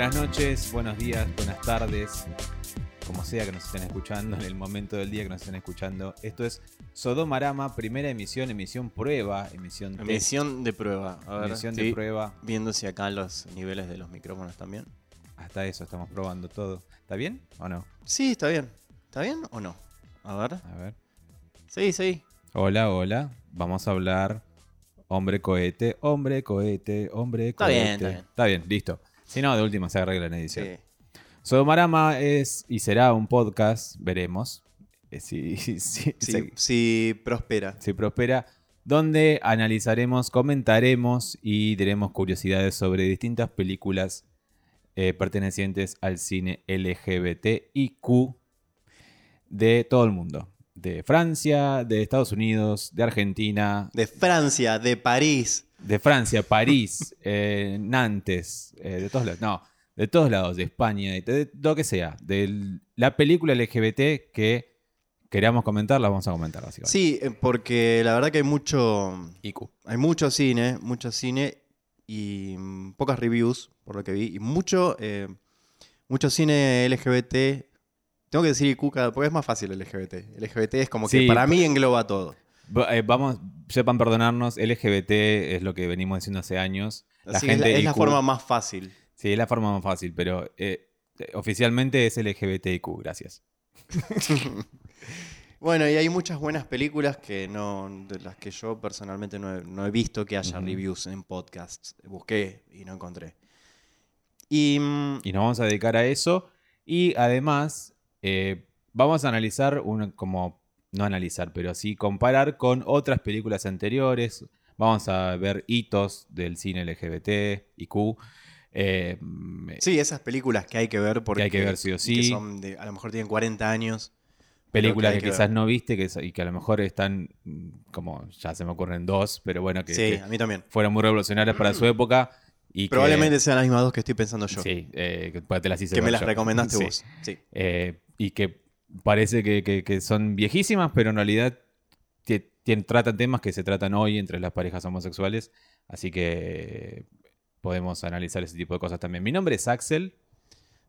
Buenas noches, buenos días, buenas tardes, como sea que nos estén escuchando, en el momento del día que nos estén escuchando. Esto es Sodomarama, primera emisión, emisión prueba, emisión test, Emisión de prueba. A ver, emisión de prueba. Viendo si acá los niveles de los micrófonos también. Hasta eso estamos probando todo. ¿Está bien o no? Sí, está bien. ¿Está bien o no? A ver. A ver. Sí, sí. Hola, hola. Vamos a hablar hombre cohete, hombre cohete, hombre Está cohete. bien, está bien. Está bien, listo. Si no, de última se arregla en edición. sí. Sodomarama es y será un podcast, veremos. eh, Si, si, si- Sí, se- sí, prospera. si prospera, donde analizaremos, comentaremos y diremos curiosidades sobre distintas películas eh, pertenecientes al cine LGBTIQ de todo el mundo. De Francia, de Estados Unidos, de Argentina, De Francia, de París. De Francia, París, eh, Nantes, eh, de todos lados. No, de todos lados, de España, de, de lo que sea. De la película LGBT que queramos comentar, la vamos a comentar, básicamente. Sí, eh, porque la verdad que hay mucho. IQ. Hay mucho cine, mucho cine y mm, pocas reviews, por lo que vi. Y mucho, eh, mucho cine LGBT. Tengo que decir IQ porque es más fácil LGBT. LGBT es como que para pa- mí engloba todo. Eh, vamos, sepan perdonarnos, LGBT es lo que venimos diciendo hace años. La Así es gente la, es la IQ forma más fácil. Sí, es la forma más fácil, pero eh, oficialmente es LGBTIQ, gracias. Bueno, y hay muchas buenas películas que no, de las que yo personalmente no he, no he visto que haya reviews en podcasts. Busqué y no encontré. Y, mm, Y nos vamos a dedicar a eso. Y además, eh, vamos a analizar, un, como, no analizar, pero sí comparar con otras películas anteriores. Vamos a ver hitos del cine LGBT, IQ. eh, sí, esas películas que hay que ver porque hay que ver sí o que sí. son de- a lo mejor tienen 40 años. películas que, que quizás ver. no viste que, y que a lo mejor están, mm, como ya se me ocurren dos, pero bueno, que, sí, que a mí también. fueron muy revolucionarias para su época. Y que- Probablemente sean las mismas dos que estoy pensando yo. Sí, eh, que pues te las hice que me las recomendaste Sí. vos. Sí. Eh, y que parece que, que- que son viejísimas, pero en realidad tratan temas que se tratan hoy entre las parejas homosexuales. Así que podemos analizar ese tipo de cosas también. Mi nombre es Axel.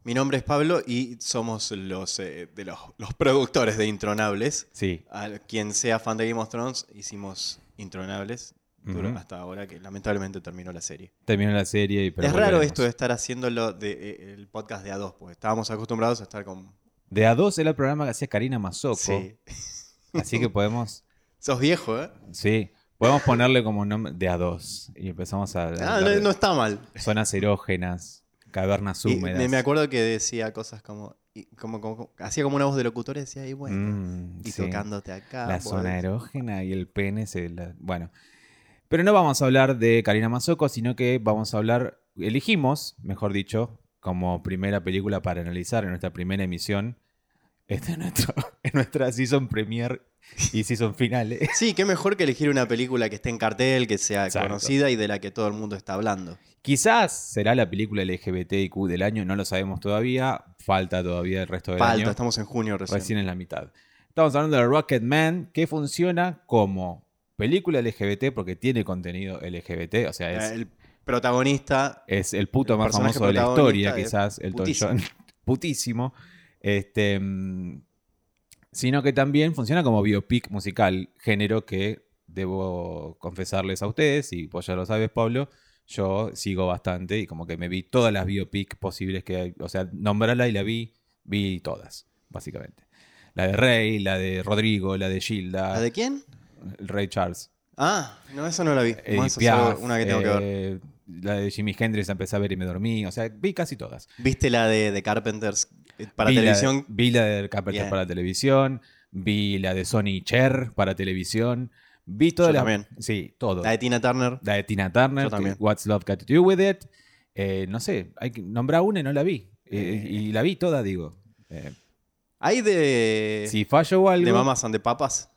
Mi nombre es Pablo y somos los, eh, de los, los productores de Intronables. Sí, A quien sea fan de Game of Thrones, hicimos Intronables hasta ahora, que lamentablemente terminó la serie. terminó la serie. y- pero es raro esto de estar haciéndolo de, eh, el podcast de A2, porque estábamos acostumbrados a estar con... De A2 era el programa que hacía Karina Mazoco. Sí. Así que podemos, Sos viejo, ¿eh? sí, podemos ponerle como nombre de A2. Y empezamos a... Ah, no, está mal. Zonas erógenas, cavernas Y húmedas. me, me acuerdo que decía cosas como, y como, como- como- Hacía como una voz de locutor y decía, y bueno, Mm, y sí. tocándote acá. la zona erógena y el pene se la- bueno pero no vamos a hablar de Karina Mazoco sino que vamos a hablar elegimos mejor dicho como primera película para analizar en nuestra primera emisión este es nuestro, en nuestra season premiere y season final. Sí, qué mejor que elegir una película que esté en cartel, que sea Exacto. conocida y de la que todo el mundo está hablando. quizás será la película LGBTIQ del año no lo sabemos todavía falta todavía el resto del Falta, año estamos en junio recién. recién en la mitad. Estamos hablando de Rocket Man, que funciona como película LGBT porque tiene contenido LGBT, o sea, es, el protagonista es el puto el más famoso de la historia, quizás, el putísimo. John. putísimo. Este, mm, sino que también funciona como biopic musical, género que debo confesarles a ustedes, y pues ya lo sabes, Pablo, yo sigo bastante y como que me vi todas las biopic posibles que hay, o sea, nombrarla y la vi, vi todas, básicamente. La de Rey, la de Rodrigo, la de Gilda, ¿La de quién? el Rey Charles. Ah, no, esa no la vi. Edith a hacer Piaf, una que tengo que ver. eh, La de Jimi Hendrix la empecé a ver y me dormí. O sea, vi casi todas. ¿Viste la de, de Carpenters eh, para vi televisión? Vi la de Carpenter Bien. para televisión. Vi la de Sony Cher para televisión. Vi todas Yo las. también. Sí, todo. La de Tina Turner. La de Tina Turner. Yo también. que What's Love Got to Do With It. Eh, no sé, hay que nombrar una y no la vi. Eh, Eh. y la vi toda, digo. Eh, ¿Hay de, si fallo algo. de Mamas and the Papas?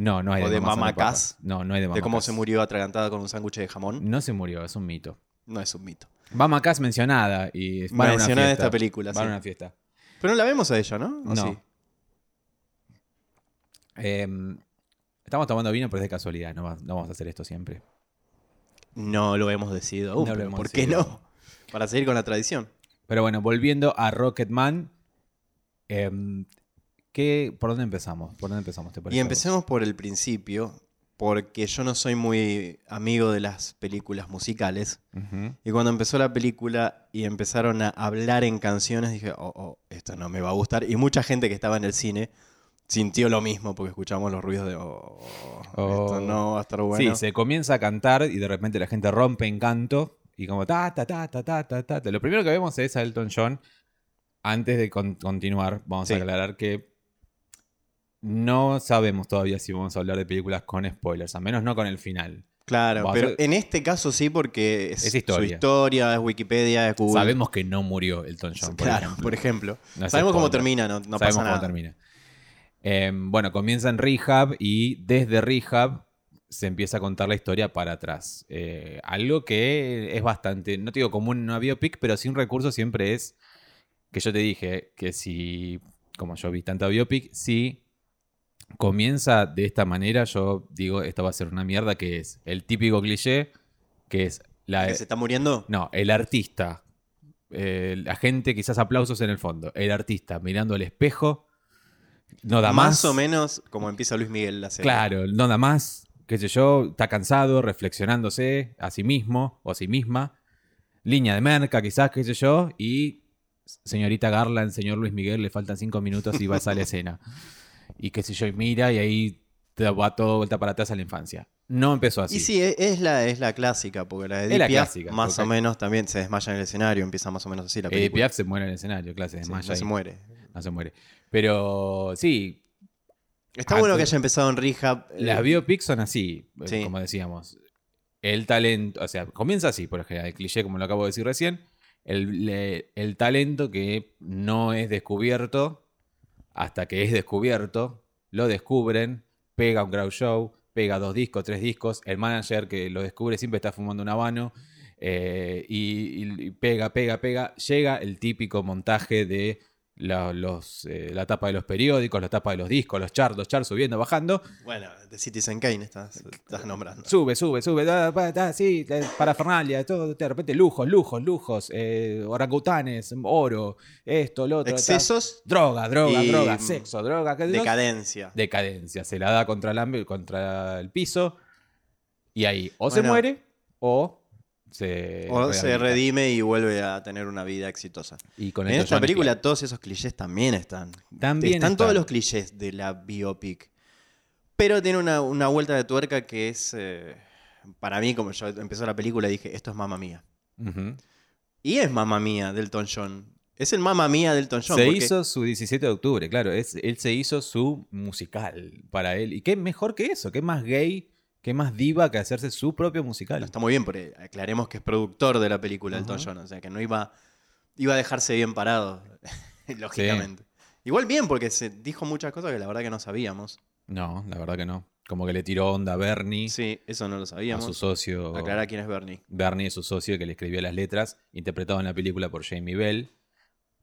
No, no hay o de Mamas and Mama the Papas. Cass, No, no hay de Mama De cómo Cass. se murió atragantada con un sándwich de jamón. No se murió, es un mito. No es un mito. Mama Cass mencionada y van Mencionada en esta película, Van a una fiesta. Pero no la vemos a ella, ¿no? ¿O No. sí? Eh, estamos tomando vino, pero es de casualidad. No, va- no vamos a hacer esto siempre. No lo hemos decidido aún. No lo hemos ¿Por qué no? Para seguir con la tradición. Pero bueno, volviendo a Rocketman. em, ¿qué, ¿Por dónde empezamos? ¿Por dónde empezamos? ¿te parece Y empecemos por el principio, porque yo no soy muy amigo de las películas musicales. Y cuando empezó la película y empezaron a hablar en canciones, dije, oh, oh, esto no me va a gustar. Y mucha gente que estaba en el cine sintió lo mismo porque escuchamos los ruidos de, oh, Oh. esto no va a estar bueno. Sí, se comienza a cantar y de repente la gente rompe en canto y como ta ta ta ta ta ta ta. ta. Lo primero que vemos es a Elton John. Antes de con- continuar, vamos Sí. a aclarar que no sabemos todavía si vamos a hablar de películas con spoilers, al menos no con el final. Claro, Va pero en este caso sí porque es, Es su historia. historia, es Wikipedia, es Google. Sabemos que no murió Elton John. por claro, ejemplo. por ejemplo. No Sabemos cómo termina, no, no Sabemos pasa cómo termina. Eh, bueno, comienza en Rehab y desde Rehab se empieza a contar la historia para atrás. Eh, algo que es bastante, no te digo común en una biopic, pero sí un recurso siempre es que yo te dije que si, como yo vi tanta biopic, si comienza de esta manera, yo digo, esto va a ser una mierda que es el típico cliché, que es la... ¿Que se está muriendo? No, el artista. eh, la gente, quizás aplausos en el fondo. El artista mirando al espejo. No da más. Más o menos como empieza Luis Miguel la serie. Claro, no da más. Qué sé yo, está cansado, reflexionándose a sí mismo o a sí misma. Línea de merca, quizás, qué sé yo. Y señorita Garland, señor Luis Miguel, le faltan cinco minutos y va a salir a escena. Y qué sé yo, y mira, y ahí te va todo vuelta para atrás a la infancia. No empezó así. Y sí, e- es la, es la clásica, porque la de Edith Piaf, más porque- o menos también se desmaya en el escenario, empieza más o menos así la Eh, película. Piaf se muere en el escenario, clase de Sí, malla no se muere. no se muere. Pero sí, Está bueno que haya empezado en Rehab. eh, Las biopics son así, eh, Sí. como decíamos. El talento, o sea, comienza así, por ejemplo, el cliché, como lo acabo de decir recién. El, el talento que no es descubierto hasta que es descubierto, lo descubren, pega un crowd show, pega dos discos, tres discos. El manager que lo descubre siempre está fumando un habano eh, y, y- y pega, pega, pega. Llega el típico montaje de la, los, eh, la tapa de los periódicos, la tapa de los discos, los charts, los charts subiendo, bajando. Bueno, de Citizen Kane estás, estás nombrando. Sube, sube, sube. Da, da, da, sí, parafernalia, todo. De repente, lujos, lujos, lujos. eh, orangutanes, oro, esto, lo otro. ta- Excesos, droga, droga, y, droga, sexo, droga. decadencia. Decadencia. Se la da contra, el contra el piso. Y ahí o se muere o se. o se redime y vuelve a tener una vida exitosa. Y con En esta John película todos esos clichés también están. También están están. todos los clichés de la biopic. Pero tiene una, una vuelta de tuerca que es, eh, para mí, como yo empezó la película, dije, esto es mamá mía. Y es mamá mía del Elton John. Es el mamá mía del Elton John. Se porque- hizo su 17 de octubre, claro. Es, él se hizo su musical para él. ¿Y qué mejor que eso? ¿Qué más gay? ¿Qué más diva que hacerse su propio musical? No, está muy bien, porque aclaremos que es productor de la película Elton. John. O sea, que no iba, iba a dejarse bien parado, lógicamente. Igual bien, porque se dijo muchas cosas que la verdad que no sabíamos. No, la verdad que no. Como que le tiró onda a Bernie, Sí, eso no lo a su sabíamos. socio. Aclara quién es Bernie. Bernie es su socio que le escribió las letras, interpretado en la película por Jamie Bell,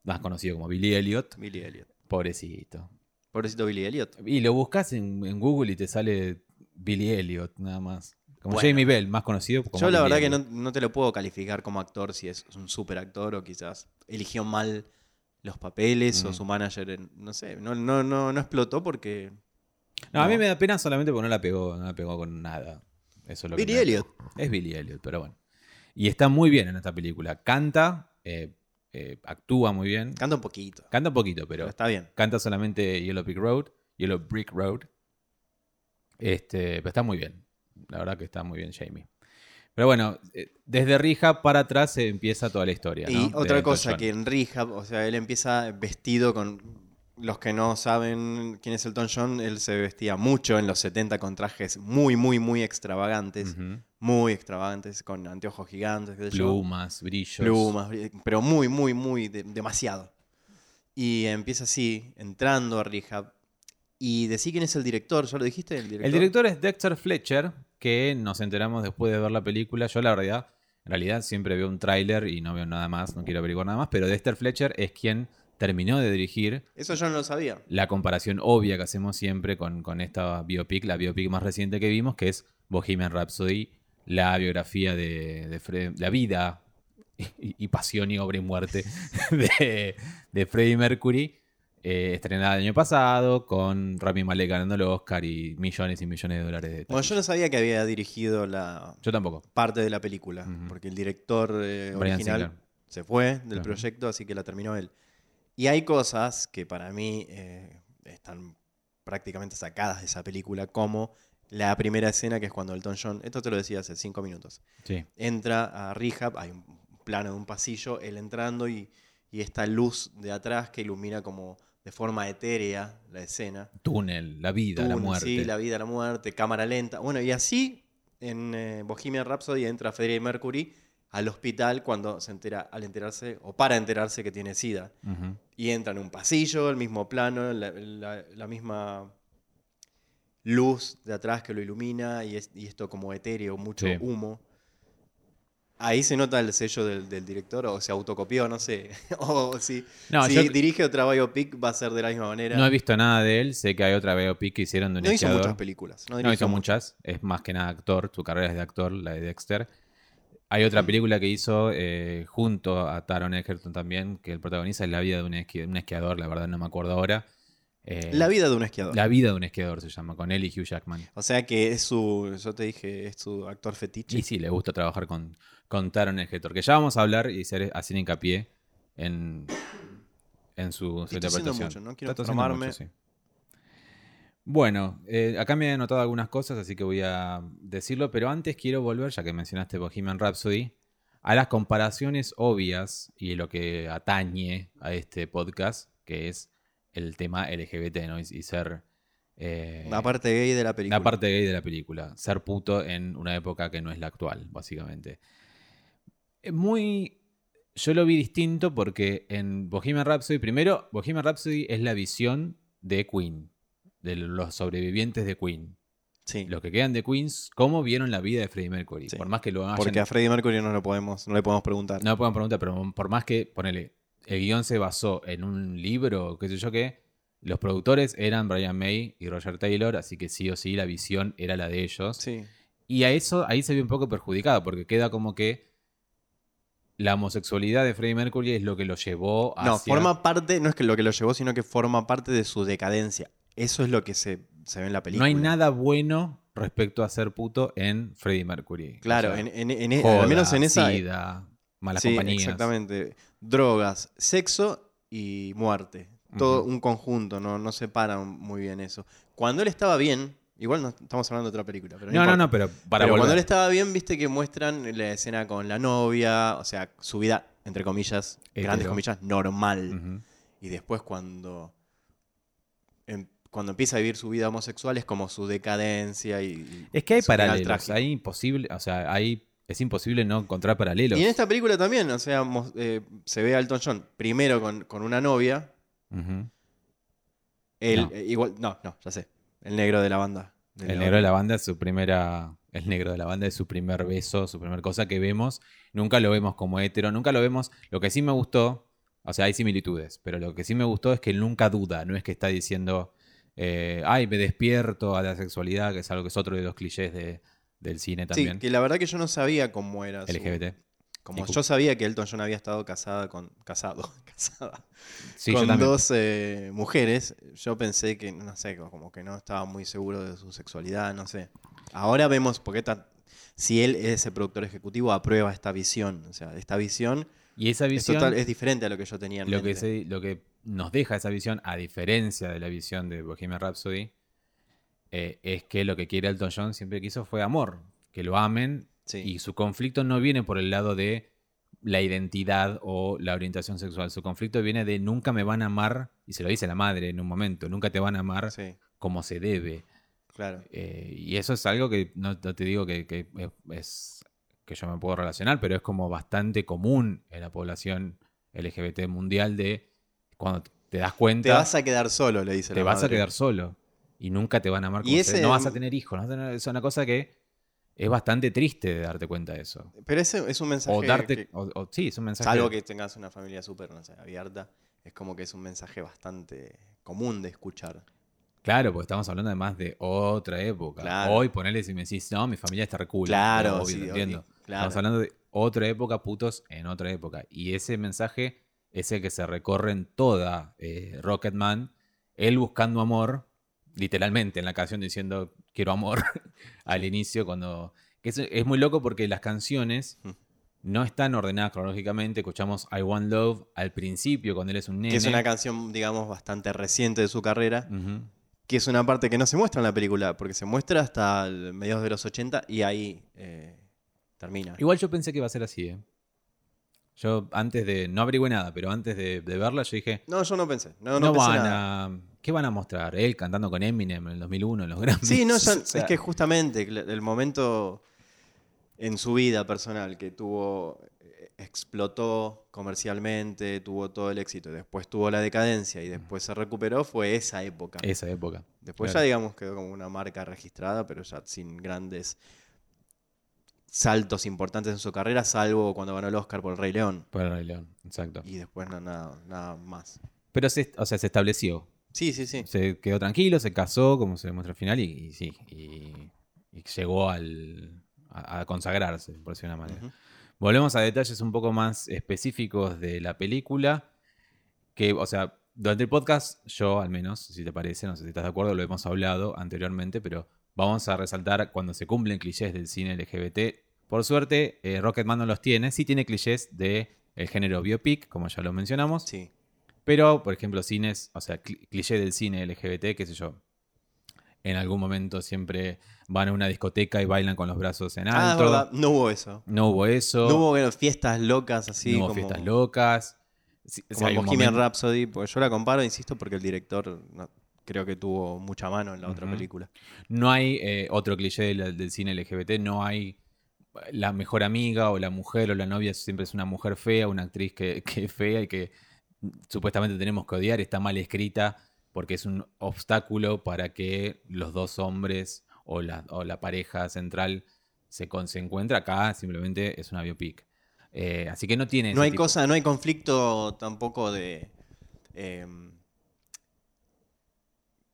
más conocido como Billy Elliot. Billy Elliot. Pobrecito. Pobrecito Billy Elliot. Y lo buscas en, en Google y te sale Billy Elliot, nada más. Como Bueno. Jamie Bell, más conocido como Yo la Billy verdad que no, no te lo puedo calificar como actor si es un super actor o quizás eligió mal los papeles o Mm. su manager, no sé, no, no, no, no explotó porque... No, a mí me da pena solamente porque no la pegó, no la pegó con nada. Eso es lo que Billy da- Elliot. Es Billy Elliot, pero bueno. Y está muy bien en esta película. Canta, eh, eh, actúa muy bien. Canta un poquito, Canta un poquito, pero pero está bien. canta solamente Yellow Brick Road, Yellow Brick Road. Este, pero está muy bien. La verdad que está muy bien Jamie. Pero bueno, eh, desde Rija para atrás se empieza toda la historia. Y otra cosa que en Rehab, o sea, él empieza vestido con... Los que no saben quién es Elton John, él se vestía mucho en los 70 con trajes muy, muy, muy extravagantes. Muy extravagantes, con anteojos gigantes. sé yo. Plumas, brillos. plumas, pero muy, muy, muy, de- demasiado. Y empieza así, entrando a Rehab. Y decí quién es el director, ¿ya lo dijiste? El director. El director es Dexter Fletcher, que nos enteramos después de ver la película. Yo la realidad, en realidad siempre veo un tráiler y no veo nada más, no quiero averiguar nada más, pero Dexter Fletcher es quien terminó de dirigir Eso yo no lo sabía. la comparación obvia que hacemos siempre con, con esta biopic, la biopic más reciente que vimos, que es Bohemian Rhapsody, la biografía de, de Fre- la vida y, y pasión y obra y muerte de, de Freddie Mercury. Eh, estrenada el año pasado, con Rami Malek ganando el Oscar y millones y millones de dólares de Bueno, yo no sabía que había dirigido la Yo tampoco. parte de la película, porque el director eh, original Singer. se fue del proyecto, así que la terminó él. Y hay cosas que para mí eh, están prácticamente sacadas de esa película, como la primera escena que es cuando Elton John, esto te lo decía hace cinco minutos, Sí. entra a Rehab, hay un plano de un pasillo, él entrando y, y esta luz de atrás que ilumina como de forma etérea la escena. Túnel, la vida, la muerte. Sí, la vida, la muerte, cámara lenta. Bueno, y así en eh, Bohemian Rhapsody entra Freddie Mercury al hospital cuando se entera, al enterarse, o para enterarse que tiene SIDA. Y entra en un pasillo, el mismo plano, la, la- la misma luz de atrás que lo ilumina y, es- y esto como etéreo, mucho Sí. humo. Ahí se nota el sello del, del director o se autocopió, no sé. o si, No, si yo- dirige otra biopic va a ser de la misma manera. No he visto nada de él. Sé que hay otra biopic que hicieron de un No hizo esquiador. muchas películas. No, hizo muchas. muchas. Es más que nada actor. Su carrera es de actor, la de Dexter. Hay otra película que hizo eh, junto a Taron Egerton también, que el protagoniza es la vida de un, esqui- un esquiador, la verdad no me acuerdo ahora. Eh, La vida de un esquiador. La vida de un esquiador se llama, con él y Hugh Jackman. O sea que es su, yo te dije, es su actor fetiche. Y sí, le gusta trabajar con, con Taron Egerton, que ya vamos a hablar y hacer, hacer hincapié en, en su, su interpretación. mucho, no quiero Está tosiendo enfermarme. mucho, sí. Bueno, eh, acá me he anotado algunas cosas, así que voy a decirlo, pero antes quiero volver, ya que mencionaste Bohemian Rhapsody, a las comparaciones obvias y lo que atañe a este podcast, que es el tema LGBT, ¿no? Y, y ser... eh, La parte gay de la película. la parte gay de la película. Ser puto en una época que no es la actual, básicamente. Es Muy. Yo lo vi distinto porque en Bohemian Rhapsody, primero, Bohemian Rhapsody es la visión de Queen, de los sobrevivientes de Queen. Sí. Los que quedan de Queens, ¿cómo vieron la vida de Freddie Mercury? Sí. Por más que lo hayan. Porque a Freddie Mercury no, lo podemos, no le podemos preguntar. No me pueden preguntar, pero por más que, ponele, el guion se basó en un libro, qué sé yo qué, los productores eran Brian May y Roger Taylor, así que sí o sí la visión era la de ellos. Sí. Y a eso ahí se ve un poco perjudicado, porque queda como que la homosexualidad de Freddie Mercury es lo que lo llevó a. No, forma parte, no es que lo que lo llevó, sino que forma parte de su decadencia. Eso es lo que se, se ve en la No película. hay nada bueno respecto a ser puto en Freddie Mercury. Claro, O sea, en, en- en- joda, al menos en esa. sida, malas sí, compañías. exactamente. Drogas, sexo y muerte. Todo un conjunto, no, no separan muy bien eso. Cuando él estaba bien, igual no estamos hablando de otra película, pero no, No, no, pero para Pero cuando él estaba bien, viste que muestran la escena con la novia, o sea, su vida, entre comillas, grandes comillas, normal. Y después cuando, em- cuando empieza a vivir su vida homosexual es como su decadencia y... Es que hay paralelos, hay imposible, o sea, hay, es imposible no encontrar paralelos. Y en esta película también, o sea, mos- eh, se ve a Elton John primero con, con una novia, él, No. eh, igual, no, no, ya sé, el negro de la banda. de El la negro de la banda es su primera. El negro de la banda es su primer beso, su primera cosa que vemos. Nunca lo vemos como hetero, nunca lo vemos. Lo que sí me gustó, o sea, hay similitudes, pero lo que sí me gustó es que él nunca duda, no es que está diciendo, eh, ay, me despierto a la sexualidad, que es algo que es otro de los clichés de- del cine Sí, también. que la verdad que yo no sabía cómo era. su- LGBT. Como yo sabía que Elton John había estado casada con. casado, casada. Sí, con dos eh, mujeres, yo pensé que, no sé, como que no estaba muy seguro de su sexualidad, no sé. Ahora vemos, porque esta- si él es el productor ejecutivo, aprueba esta visión. O sea, esta visión, Y esa es, visión, total- es diferente a lo que yo tenía en lo, que se- lo que nos deja esa visión, a diferencia de la visión de Bohemian Rhapsody, eh, es que lo que quiere Elton John siempre quiso fue amor, que lo amen Sí. Y su conflicto no viene por el lado de la identidad o la orientación sexual. Su conflicto viene de nunca me van a amar, y se lo dice la madre en un momento, nunca te van a amar Sí, como se debe. claro. Eh, y eso es algo que no, no te digo que, que es, que yo me puedo relacionar, pero es como bastante común en la población LGBT mundial de cuando te das cuenta, Te vas a quedar solo, le dice te la vas a quedar solo y nunca te van a amar Y como se debe. ese- No vas a tener hijos. ¿no? Es una cosa que es bastante triste de darte cuenta de eso. Pero ese es un mensaje. O darte. que- o- o- sí, es un mensaje. salvo que tengas una familia súper, no sé, abierta, es como que es un mensaje bastante común de escuchar. Claro, porque estamos hablando además de otra época. Claro. Hoy ponele si me decís, no, mi familia está recula. Claro, obvio, sí, lo entiendo. obvio, claro. Estamos hablando de otra época, putos en otra época. Y ese mensaje es el que se recorre en toda eh, Rocketman. Él buscando amor, literalmente en la canción diciendo quiero amor al inicio, cuando. que es, es muy loco porque las canciones Mm. no están ordenadas cronológicamente. Escuchamos I Want Love al principio, cuando él es un nene. Que es una canción, digamos, bastante reciente de su carrera. Que es una parte que no se muestra en la película, porque se muestra hasta mediados de los 80 y ahí eh, termina. Igual yo pensé que iba a ser así, ¿eh? Yo antes de. No averigüé nada, pero antes de, de verla, yo dije. No, yo no pensé. No, No, no, pensé van nada. a. ¿Qué van a mostrar? Él cantando con Eminem en el 2001 en los Grammys. Sí, no, O son- sea, es que justamente el momento en su vida personal que tuvo, eh, explotó comercialmente, tuvo todo el éxito, después tuvo la decadencia y después se recuperó, fue esa época. Esa época. Después claro. ya, digamos, quedó como una marca registrada, pero ya sin grandes saltos importantes en su carrera, salvo cuando ganó el Oscar por El Rey León. Por el Rey León, exacto. Y después no, nada, nada más. Pero se, o sea, se estableció. Sí, sí, sí. Se quedó tranquilo, se casó, como se demuestra al final, y, y sí. Y, y llegó al, a, a consagrarse, por decirlo de una manera. Volvemos a detalles un poco más específicos de la película. Que, o sea, durante el podcast, yo al menos, si te parece, no sé si estás de acuerdo, lo hemos hablado anteriormente, pero vamos a resaltar cuando se cumplen clichés del cine LGBT. Por suerte, eh, Rocketman no los tiene. Sí tiene clichés del género biopic, como ya lo mencionamos. Sí. Pero, por ejemplo, cines, o sea, cli- cliché del cine LGBT, qué sé yo. En algún momento siempre van a una discoteca y bailan con los brazos en Ah, es alto. verdad, no hubo eso. no hubo eso. No hubo bueno, fiestas locas así. no hubo como... fiestas locas. Sí, o Como sea, un Bohemian momento- Rhapsody, porque yo la comparo, insisto, porque el director no- creo que tuvo mucha mano en la otra película. No hay eh, otro cliché del, del cine LGBT, no hay la mejor amiga o la mujer o la novia siempre es una mujer fea, una actriz que, que es fea y que supuestamente tenemos que odiar, está mal escrita porque es un obstáculo para que los dos hombres o la, o la pareja central se, con- se acá, simplemente es una biopic. Eh, así que no tiene... No hay tipo- cosa, no hay conflicto tampoco de em,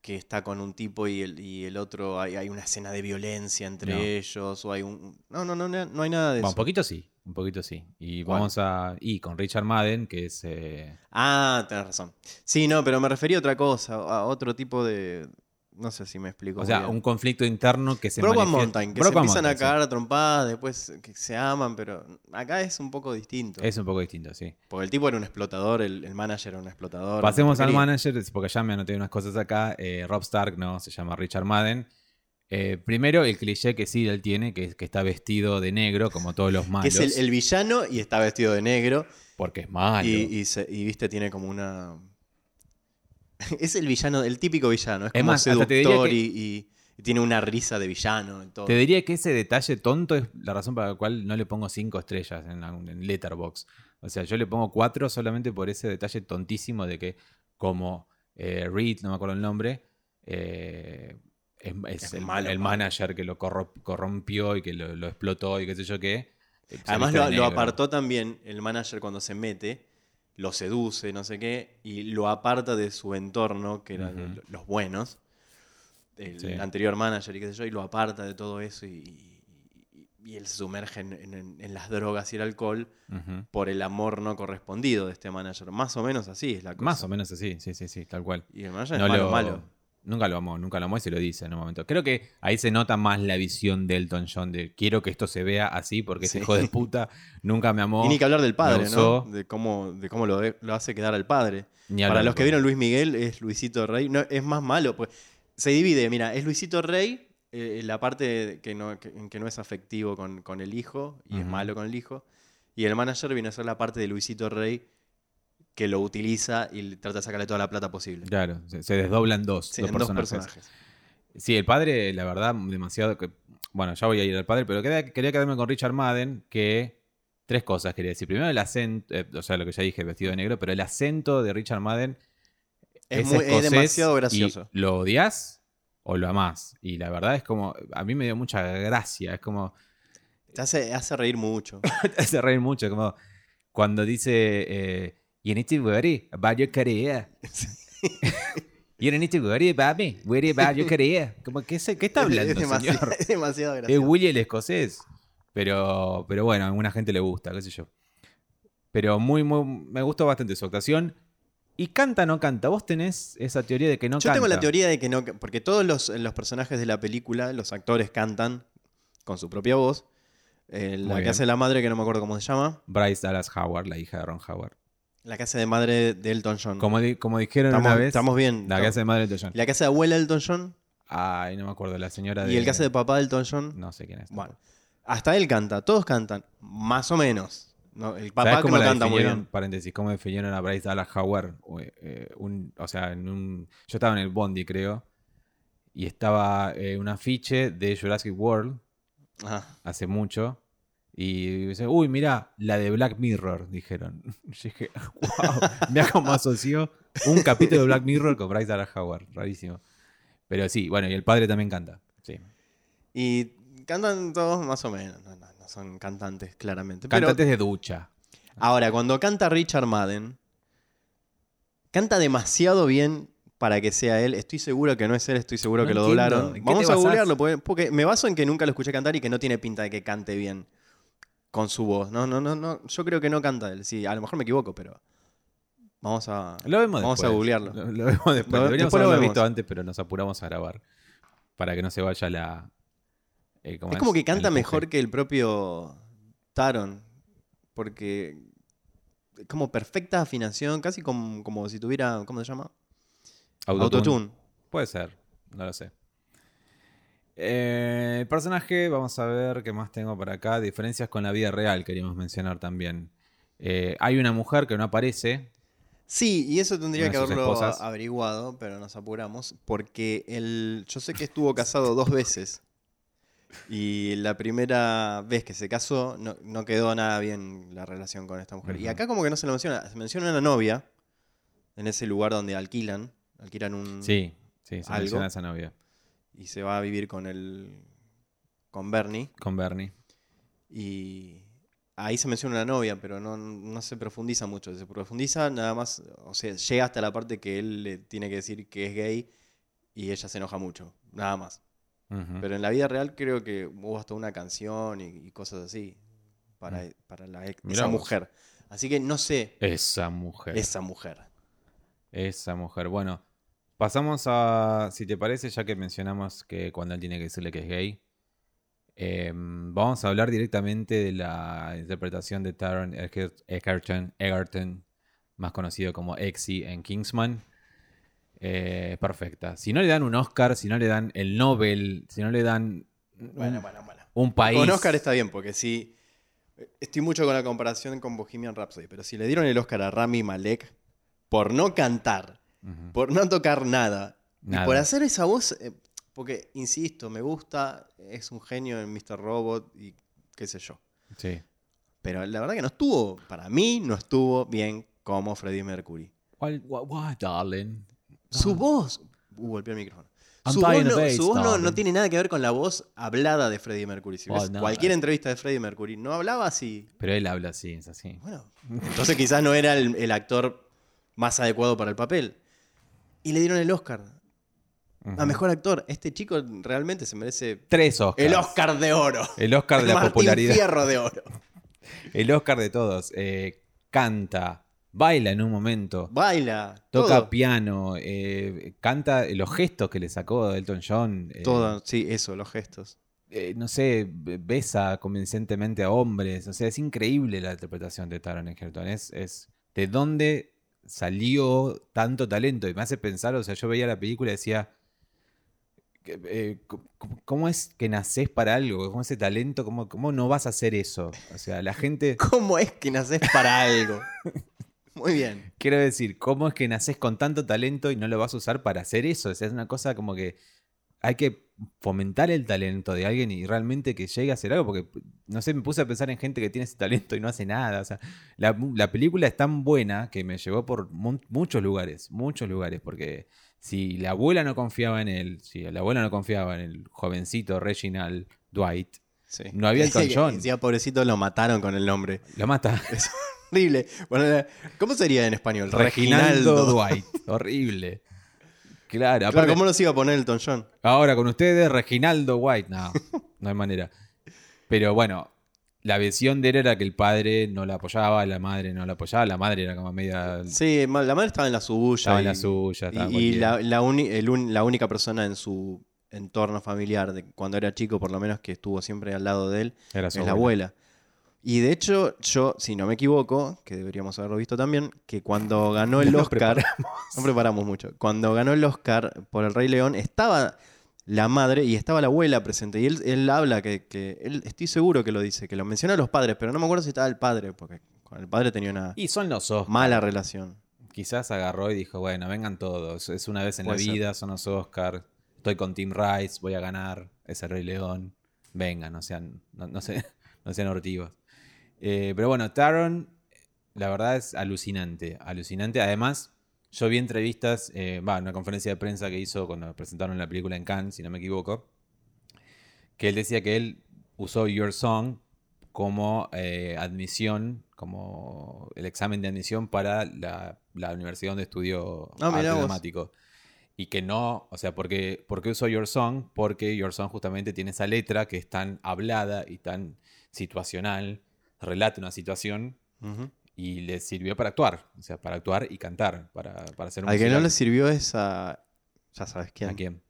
que está con un tipo y el, y el otro, hay, hay una escena de violencia entre No. ellos, o hay un. No, no, no, no, no hay nada de Bueno, eso. un poquito sí, un poquito sí. Y ¿Cuál? vamos a... Y con Richard Madden, que es... eh, Ah, tenés razón. Sí, no, pero me refería a otra cosa, a otro tipo de. No sé si me explico. o sea, bien. un conflicto interno que se manifiesta- Mountain, que se empiezan Mountain, a cagar a trompadas, después que se aman, pero acá es un poco distinto. Es un poco distinto, sí. Porque el tipo era un explotador, el, el manager era un explotador. Pasemos al manager, porque ya me anoté unas cosas acá. Eh, Rob Stark, no, se llama Richard Madden. Eh, primero, el cliché que sí él tiene, que que está vestido de negro, como todos los Que malos. es el, el villano y está vestido de negro. Porque es malo. Y, y se- y, viste, tiene como una. es el villano, el típico villano. Es Es como más, seductor que- y, tiene una risa de villano y todo. Te diría que ese detalle tonto es la razón por la cual no le pongo cinco estrellas en, en Letterboxd. O sea, yo le pongo cuatro solamente por ese detalle tontísimo de que, como eh, Reed, no me acuerdo el nombre, eh, es, es Es el, malo, el malo. manager que lo corro- corrompió y que lo, lo explotó y qué sé yo qué. eh, Además, lo, apartó también el manager cuando se mete, lo seduce, no sé qué, y lo aparta de su entorno, que eran los buenos, el Sí. anterior manager y qué sé yo, y lo aparta de todo eso y, y- y él se sumerge en, en- en las drogas y el alcohol por el amor no correspondido de este manager. Más o menos así es la cosa. Más o menos así, sí, sí, sí, tal cual. Y el manager No es malo, lo- malo. Nunca lo amó, nunca lo amó y se lo dice en un momento. Creo que ahí se nota más la visión de Elton John de quiero que esto se vea así porque ese Sí. hijo de puta nunca me amó. Y ni que hablar del padre. ¿no? De cómo, de cómo lo, lo hace quedar al padre. ni Para los que vieron Luis Miguel, es Luisito Rey. No, es más malo. Pues, se divide, mira, es Luisito Rey, eh, la parte que no, que, en que no es afectivo con, con el hijo y es malo con el hijo. Y el manager viene a ser la parte de Luisito Rey que lo utiliza y trata de sacarle toda la plata posible. Claro, se, se desdoblan dos, Sí, dos en dos personajes. Sí, el padre, la verdad, demasiado. que- Bueno, ya voy a ir al padre, pero quería, quería quedarme con Richard Madden, que tres cosas quería decir. Primero, el acento, eh, o sea, lo que ya dije, vestido de negro, pero el acento de Richard Madden Es, muy- es demasiado y gracioso. ¿Lo odias o lo amás? Y la verdad es como, a mí me dio mucha gracia, es como, Te hace, hace reír mucho. te hace reír mucho, como cuando dice, eh, you need to worry about your career. you don't need to worry about me, worry about your career. Como, ¿qué, se- qué está hablando, es, demasiado, señor? es demasiado Es gracioso. Willy el escocés. Pero, pero bueno, a alguna gente le gusta, qué sé yo. Pero muy, muy, me gustó bastante su actuación. Y canta no canta. Vos tenés esa teoría de que no Yo canta. tengo la teoría de que no, porque todos los, los personajes de la película, los actores cantan con su propia voz. Eh, la que hace la madre, que no me acuerdo cómo se llama. Bryce Dallas Howard, la hija de Ron Howard. La hace de madre de Elton John. Como, di- como dijeron estamos, una vez, estamos bien. la hace de madre de Elton John. La hace de abuela de Elton John Ay, no me acuerdo, la señora de... y el hace de papá de Elton John. No sé quién es. Bueno, hasta él canta, todos cantan, más o menos. No, el ¿Sabés papá que cómo no la canta muy definieron? bien. Paréntesis, ¿cómo definieron a Bryce Dallas Howard? O, eh, un- o sea, en un, yo estaba en el Bondi, creo, y estaba eh, un afiche de Jurassic World Ajá. hace mucho. Y dice, uy, mira, la de Black Mirror, dijeron. Yo dije, wow, mira cómo asoció un capítulo de Black Mirror con Bryce Dallas Howard, rarísimo. Pero sí, bueno, y el padre también canta. Sí. Y cantan todos más o menos. No, no, no son cantantes, claramente. Pero Cantantes de ducha. ahora, cuando canta Richard Madden, canta demasiado bien para que sea él. Estoy seguro que no es él, estoy seguro No que lo entiendo. doblaron. ¿En qué Vamos a googlearlo, porque me baso en que nunca lo escuché cantar y que no tiene pinta de que cante bien con su voz. No, no, no, no. Yo creo que no canta él. Sí, a lo mejor me equivoco, pero. Vamos a. Lo vemos Vamos después. a googlearlo. Lo, lo vemos después. Lo- Deberíamos después lo haberlo vemos. visto antes, pero nos apuramos a grabar. Para que no se vaya la. eh, ¿cómo Es como que canta mejor que el propio Taron. Porque. es Como perfecta afinación, casi como, como si tuviera. ¿Cómo se llama? Autotune. Puede ser, no lo sé. Eh, el personaje, vamos a ver qué más tengo por acá. Diferencias con la vida real, queríamos mencionar también. Eh, hay una mujer que no aparece. Sí, y eso tendría que haberlo esposas. averiguado, pero nos apuramos. Porque el, yo sé que estuvo casado dos veces. Y la primera vez que se casó, no, no quedó nada bien la relación con esta mujer. Y acá como que no se lo menciona. Se menciona una novia en ese lugar donde alquilan. Alquilan un... Sí, sí, se ¿Algo? menciona a esa novia. Y se va a vivir con el con Bernie Con Bernie. y ahí se menciona una novia pero no, no se profundiza mucho se profundiza nada más o sea llega hasta la parte que él le tiene que decir que es gay y ella se enoja mucho nada más pero en la vida real creo que hubo hasta una canción y, y cosas así para, para la ex- Mm. Mirá esa vos. mujer así que no sé Esa mujer. esa mujer Esa mujer. Bueno, pasamos a, si te parece, ya que mencionamos que cuando él tiene que decirle que es gay, eh, vamos a hablar directamente de la interpretación de Taron Eger- Egerton, Egerton, más conocido como Exy en Kingsman. Eh, perfecta. Si no le dan un Oscar, si no le dan el Nobel, si no le dan un, bueno bueno bueno un país... Con Oscar está bien, porque si. Estoy mucho con la comparación con Bohemian Rhapsody, pero si le dieron el Oscar a Rami Malek por no cantar, Por no tocar nada, Nada. y por hacer esa voz, eh, porque insisto, me gusta, es un genio en Mr. Robot y qué sé yo. Sí. Pero la verdad que no estuvo, para mí, no estuvo bien como Freddie Mercury. Why, why- why, darling? Su voz. Uh, golpeé el micrófono. I'm Su voz, no, su voz no- tiene nada que ver con la voz hablada de Freddie Mercury. Si Oh, ves no. cualquier entrevista de Freddie Mercury, no hablaba así. Pero él habla así, es así. Bueno, entonces quizás no era el, el actor más adecuado para el papel. Y le dieron el Oscar a mejor actor. Este chico realmente se merece Tres Oscars. el Oscar de oro. El Oscar de la Martín popularidad. Fierro de oro. El Oscar de todos. Eh, canta, baila en un momento, Baila. toca todo. piano, eh, canta los gestos que le sacó Elton John. eh, Todo, sí, eso, los gestos. eh, no sé, be- besa convincentemente a hombres. O sea, es increíble la interpretación de Taron Egerton. Es, es de dónde salió tanto talento. Y me hace pensar, o sea, yo veía la película y decía. eh, ¿Cómo es que nacés para algo? ¿Cómo ese talento? ¿Cómo, ¿Cómo no vas a hacer eso? O sea, la gente. ¿Cómo es que naces para algo? Muy bien. Quiero decir, ¿cómo es que nacés con tanto talento y no lo vas a usar para hacer eso? O sea, es una cosa como que hay que fomentar el talento de alguien y realmente que llegue a hacer algo, porque, no sé, me puse a pensar en gente que tiene ese talento y no hace nada. O sea, la, la película es tan buena que me llevó por mu- muchos lugares, muchos lugares, porque si la abuela no confiaba en él, si la abuela no confiaba en el jovencito Reginald Dwight, Sí. No había Elton John. Decía, pobrecito, lo mataron con el nombre. lo mata. Es horrible. Bueno, ¿Cómo sería en español? Reginaldo Dwight. Horrible. Claro, Claro, aparte- ¿cómo nos iba a poner Elton John? Ahora con ustedes, Reginaldo White. No, no hay manera. Pero bueno, la visión de él era que el padre no la apoyaba, la madre no la apoyaba, la madre era como media... Sí, ma- la madre estaba en la suya. Estaba en y- la suya, estaba Y, y cualquiera. la, la uni- el un- la única persona en su entorno familiar, de cuando era chico por lo menos, que estuvo siempre al lado de él, Era es la abuela. Y de hecho, yo, si no me equivoco, que deberíamos haberlo visto también, que cuando ganó el Oscar, no preparamos mucho, cuando ganó el Oscar por El Rey León, estaba la madre y estaba la abuela presente. Y él, él habla que, que él, estoy seguro que lo dice, que lo menciona a los padres, pero no me acuerdo si estaba el padre, porque con el padre tenía una Y son los mala relación. Quizás agarró y dijo, bueno, vengan todos. Es una vez en Puede la ser. vida, son los Oscars. Estoy con Tim Rice, voy a ganar. Es el Rey León. Vengan, no sean, no, no sean, no sean hortivos. Eh, pero bueno, Taron, la verdad es alucinante. Alucinante. Además, yo vi entrevistas, eh, una conferencia de prensa que hizo cuando presentaron la película en Cannes, si no me equivoco. Que él decía que él usó Your Song como eh, admisión, como el examen de admisión para la, la universidad donde estudió mirá arte dramático. Y que no, o sea, porque, ¿por qué usó Your Song? Porque Your Song justamente tiene esa letra que es tan hablada y tan situacional, relata una situación y le sirvió para actuar, o sea, para actuar y cantar, para, para hacer un Al que no le sirvió es a. Ya sabes quién. ¿A quién?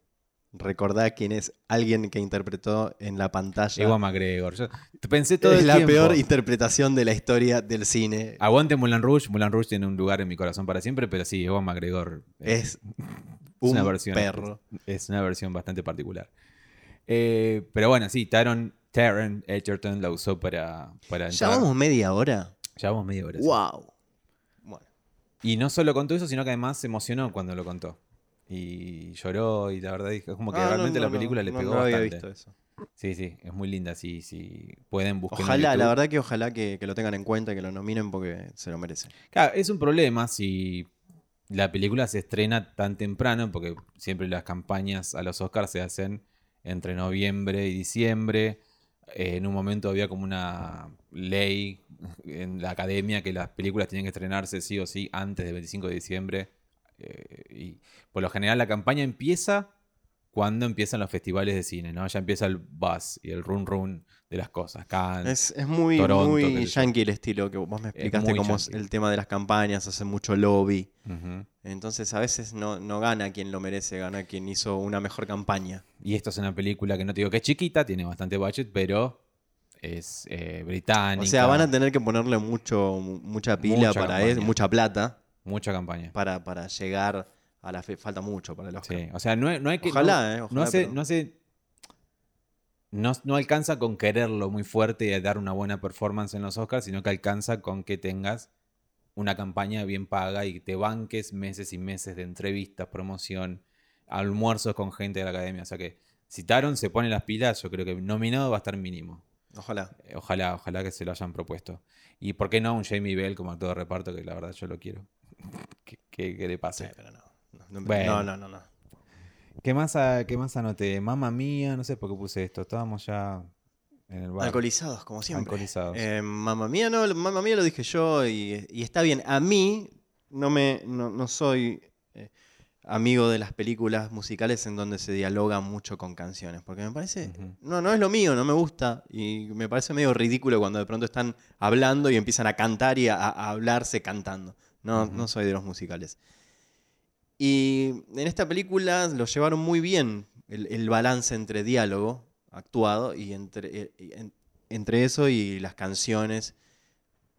Recordá quién es alguien que interpretó en la pantalla. Ewan McGregor. Yo pensé todo es el la tiempo. peor interpretación de la historia del cine. Aguante Moulin Rouge. Moulin Rouge tiene un lugar en mi corazón para siempre, pero sí, Ewan McGregor eh, Es un una versión. perro. es una versión bastante particular. Eh, pero bueno, sí, Taron, Taron Edgerton la usó para, para ¿Ya entrar. vamos media hora? Llevamos media hora. sí. ¡Wow! Bueno, Y no solo contó eso, sino que además se emocionó cuando lo contó. Y lloró y la verdad es como que Ah, realmente no, la no, película le pegó había bastante. visto eso. Sí, sí, es muy linda. Sí, sí. Pueden buscar. Ojalá, la verdad que ojalá que, que lo tengan en cuenta, que lo nominen porque se lo merece. Claro, es un problema si la película se estrena tan temprano, porque siempre las campañas a los Oscars se hacen entre noviembre y diciembre. En un momento había como una ley en la academia que las películas tienen que estrenarse sí o sí antes del 25 de diciembre. Eh, y por lo general la campaña empieza cuando empiezan los festivales de cine, ¿no? Ya empieza el buzz y el run run de las cosas. Cannes, Es, es muy, Toronto, muy yankee el estilo que vos me explicaste cómo es el tema de las campañas, hace mucho lobby. Entonces a veces no, no gana quien lo merece, gana quien hizo una mejor campaña. Y esto es una película que no te digo que es chiquita, tiene bastante budget, pero es eh, británica. O sea, van a tener que ponerle mucho, mucha pila Mucha para eso, mucha plata Mucha campaña. para, para llegar a la fe. Falta mucho para el Oscar. Sí, o sea, no, no hay que. Ojalá, no, eh, no ojalá, hace. pero- No, hace no, no alcanza con quererlo muy fuerte y dar una buena performance en los Oscars, sino que alcanza con que tengas una campaña bien paga y te banques meses y meses de entrevistas, promoción, almuerzos con gente de la academia. O sea que si Taron se pone las pilas, yo creo que nominado va a estar mínimo. Ojalá. Eh, Ojalá, ojalá que se lo hayan propuesto. Y por qué no un Jamie Bell como actor de reparto, que la verdad yo lo quiero. ¿Qué, qué- qué le Sí, pase? pero no. No, no, Bueno. no, no, no, no. ¿Qué más, a- ¿Qué más anoté? Mamma mía, no sé por qué puse esto. Estábamos ya en el bar. Alcoholizados, como siempre. Alcoholizados. Eh, mamma mía, no, mamma mía lo dije yo y, y está bien. A mí no me no, no soy eh, amigo de las películas musicales en donde se dialoga mucho con canciones, porque me parece no no es lo mío, no me gusta y me parece medio ridículo cuando de pronto están hablando y empiezan a cantar y a, a hablarse cantando. No no soy de los musicales. Y en esta película lo llevaron muy bien el, el balance entre diálogo actuado y entre, eh, en- entre eso y las canciones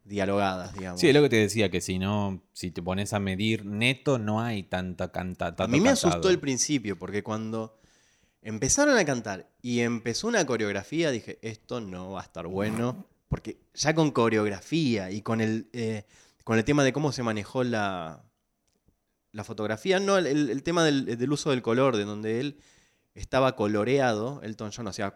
dialogadas, digamos. Sí, es lo que te decía, que si no, si te pones a medir neto, no hay tanta cantata. A mí me asustó el principio porque cuando empezaron a cantar y empezó una coreografía dije, esto no va a estar bueno. Porque ya con coreografía y con el, eh, con el tema de cómo se manejó la, la fotografía, no, el, el tema del, del uso del color, de donde él estaba coloreado, Elton John, o sea,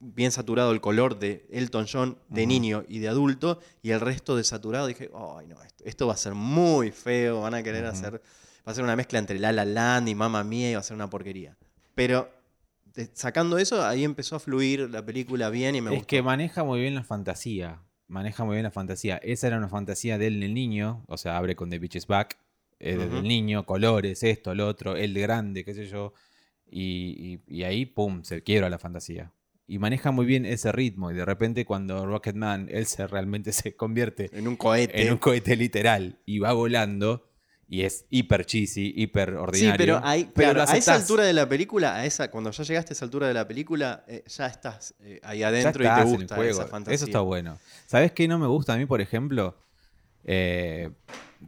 bien saturado el color de Elton John de niño y de adulto, y el resto desaturado, dije, ay no, esto, esto va a ser muy feo, van a querer hacer, va a ser una mezcla entre La La Land y Mamma Mía y va a ser una porquería. Pero sacando eso, ahí empezó a fluir la película bien y me es gustó. que maneja muy bien la fantasía. Maneja muy bien la fantasía. Esa era una fantasía de él, el niño. O sea, abre con The Bitch is Back. Eh, desde Ujú. el niño, colores, esto, lo otro, el de grande, qué sé yo. Y, y- y ahí, pum, se quiebra la fantasía. y maneja muy bien ese ritmo. Y de repente, cuando Rocketman, él se realmente se convierte En un cohete. en un cohete literal y va volando, y es hiper cheesy, hiper Sí, ordinario. pero, ahí, pero claro, a esa altura de la película, a esa, cuando ya llegaste a esa altura de la película, eh, ya estás eh, ahí Ya adentro y estás te en el gusta juego. esa fantasía. Eso está bueno. ¿Sabes qué no me gusta a mí, por ejemplo? Eh,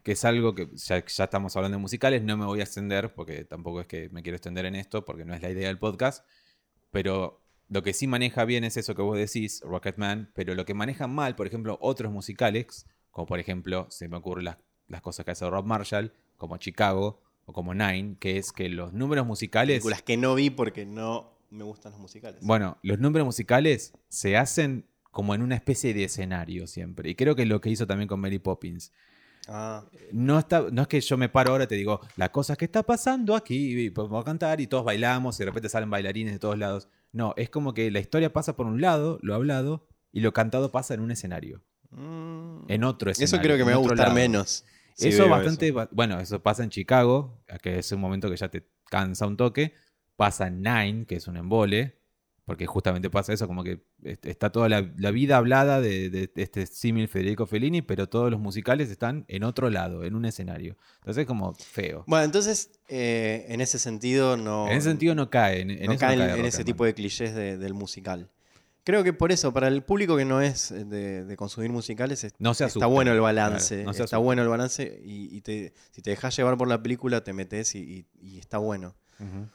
que es algo que ya, ya estamos hablando de musicales, no me voy a extender, porque tampoco es que me quiero extender en esto, porque no es la idea del podcast. Pero lo que sí maneja bien es eso que vos decís, Rocketman, pero lo que manejan mal, por ejemplo, otros musicales, como por ejemplo, se me ocurren las, las cosas que hace Rob Marshall, como Chicago o como Nine, que es que los números musicales... Películas que no vi porque no me gustan los musicales. Bueno, los números musicales se hacen como en una especie de escenario siempre. Y creo que es lo que hizo también con Mary Poppins. Ah, No, está, no es que yo me paro ahora y te digo, la cosa es que está pasando aquí, y podemos cantar y todos bailamos y de repente salen bailarines de todos lados. No, es como que la historia pasa por un lado, lo hablado, y lo cantado pasa en un escenario. mm. En otro escenario. Eso creo que me va a gustar lado. menos. si eso bastante, ba- bueno, eso pasa en Chicago, que es un momento que ya te cansa un toque. Pasa en Nine, que es un embole, porque justamente pasa eso, como que est- está toda la, la vida hablada de, de este símil Federico Fellini, pero todos los musicales están en otro lado, en un escenario. Entonces es como feo. Bueno, entonces, eh, en ese sentido no... en ese sentido no cae. En, en no cae no en, cae en ese tipo de clichés de- del musical. Creo que por eso, para el público que no es de, de consumir musicales, es- No se está asusten, bueno el balance. claro, no se está bueno el balance y, y te- si te dejas llevar por la película, te metes y, y- y está bueno. Ujú.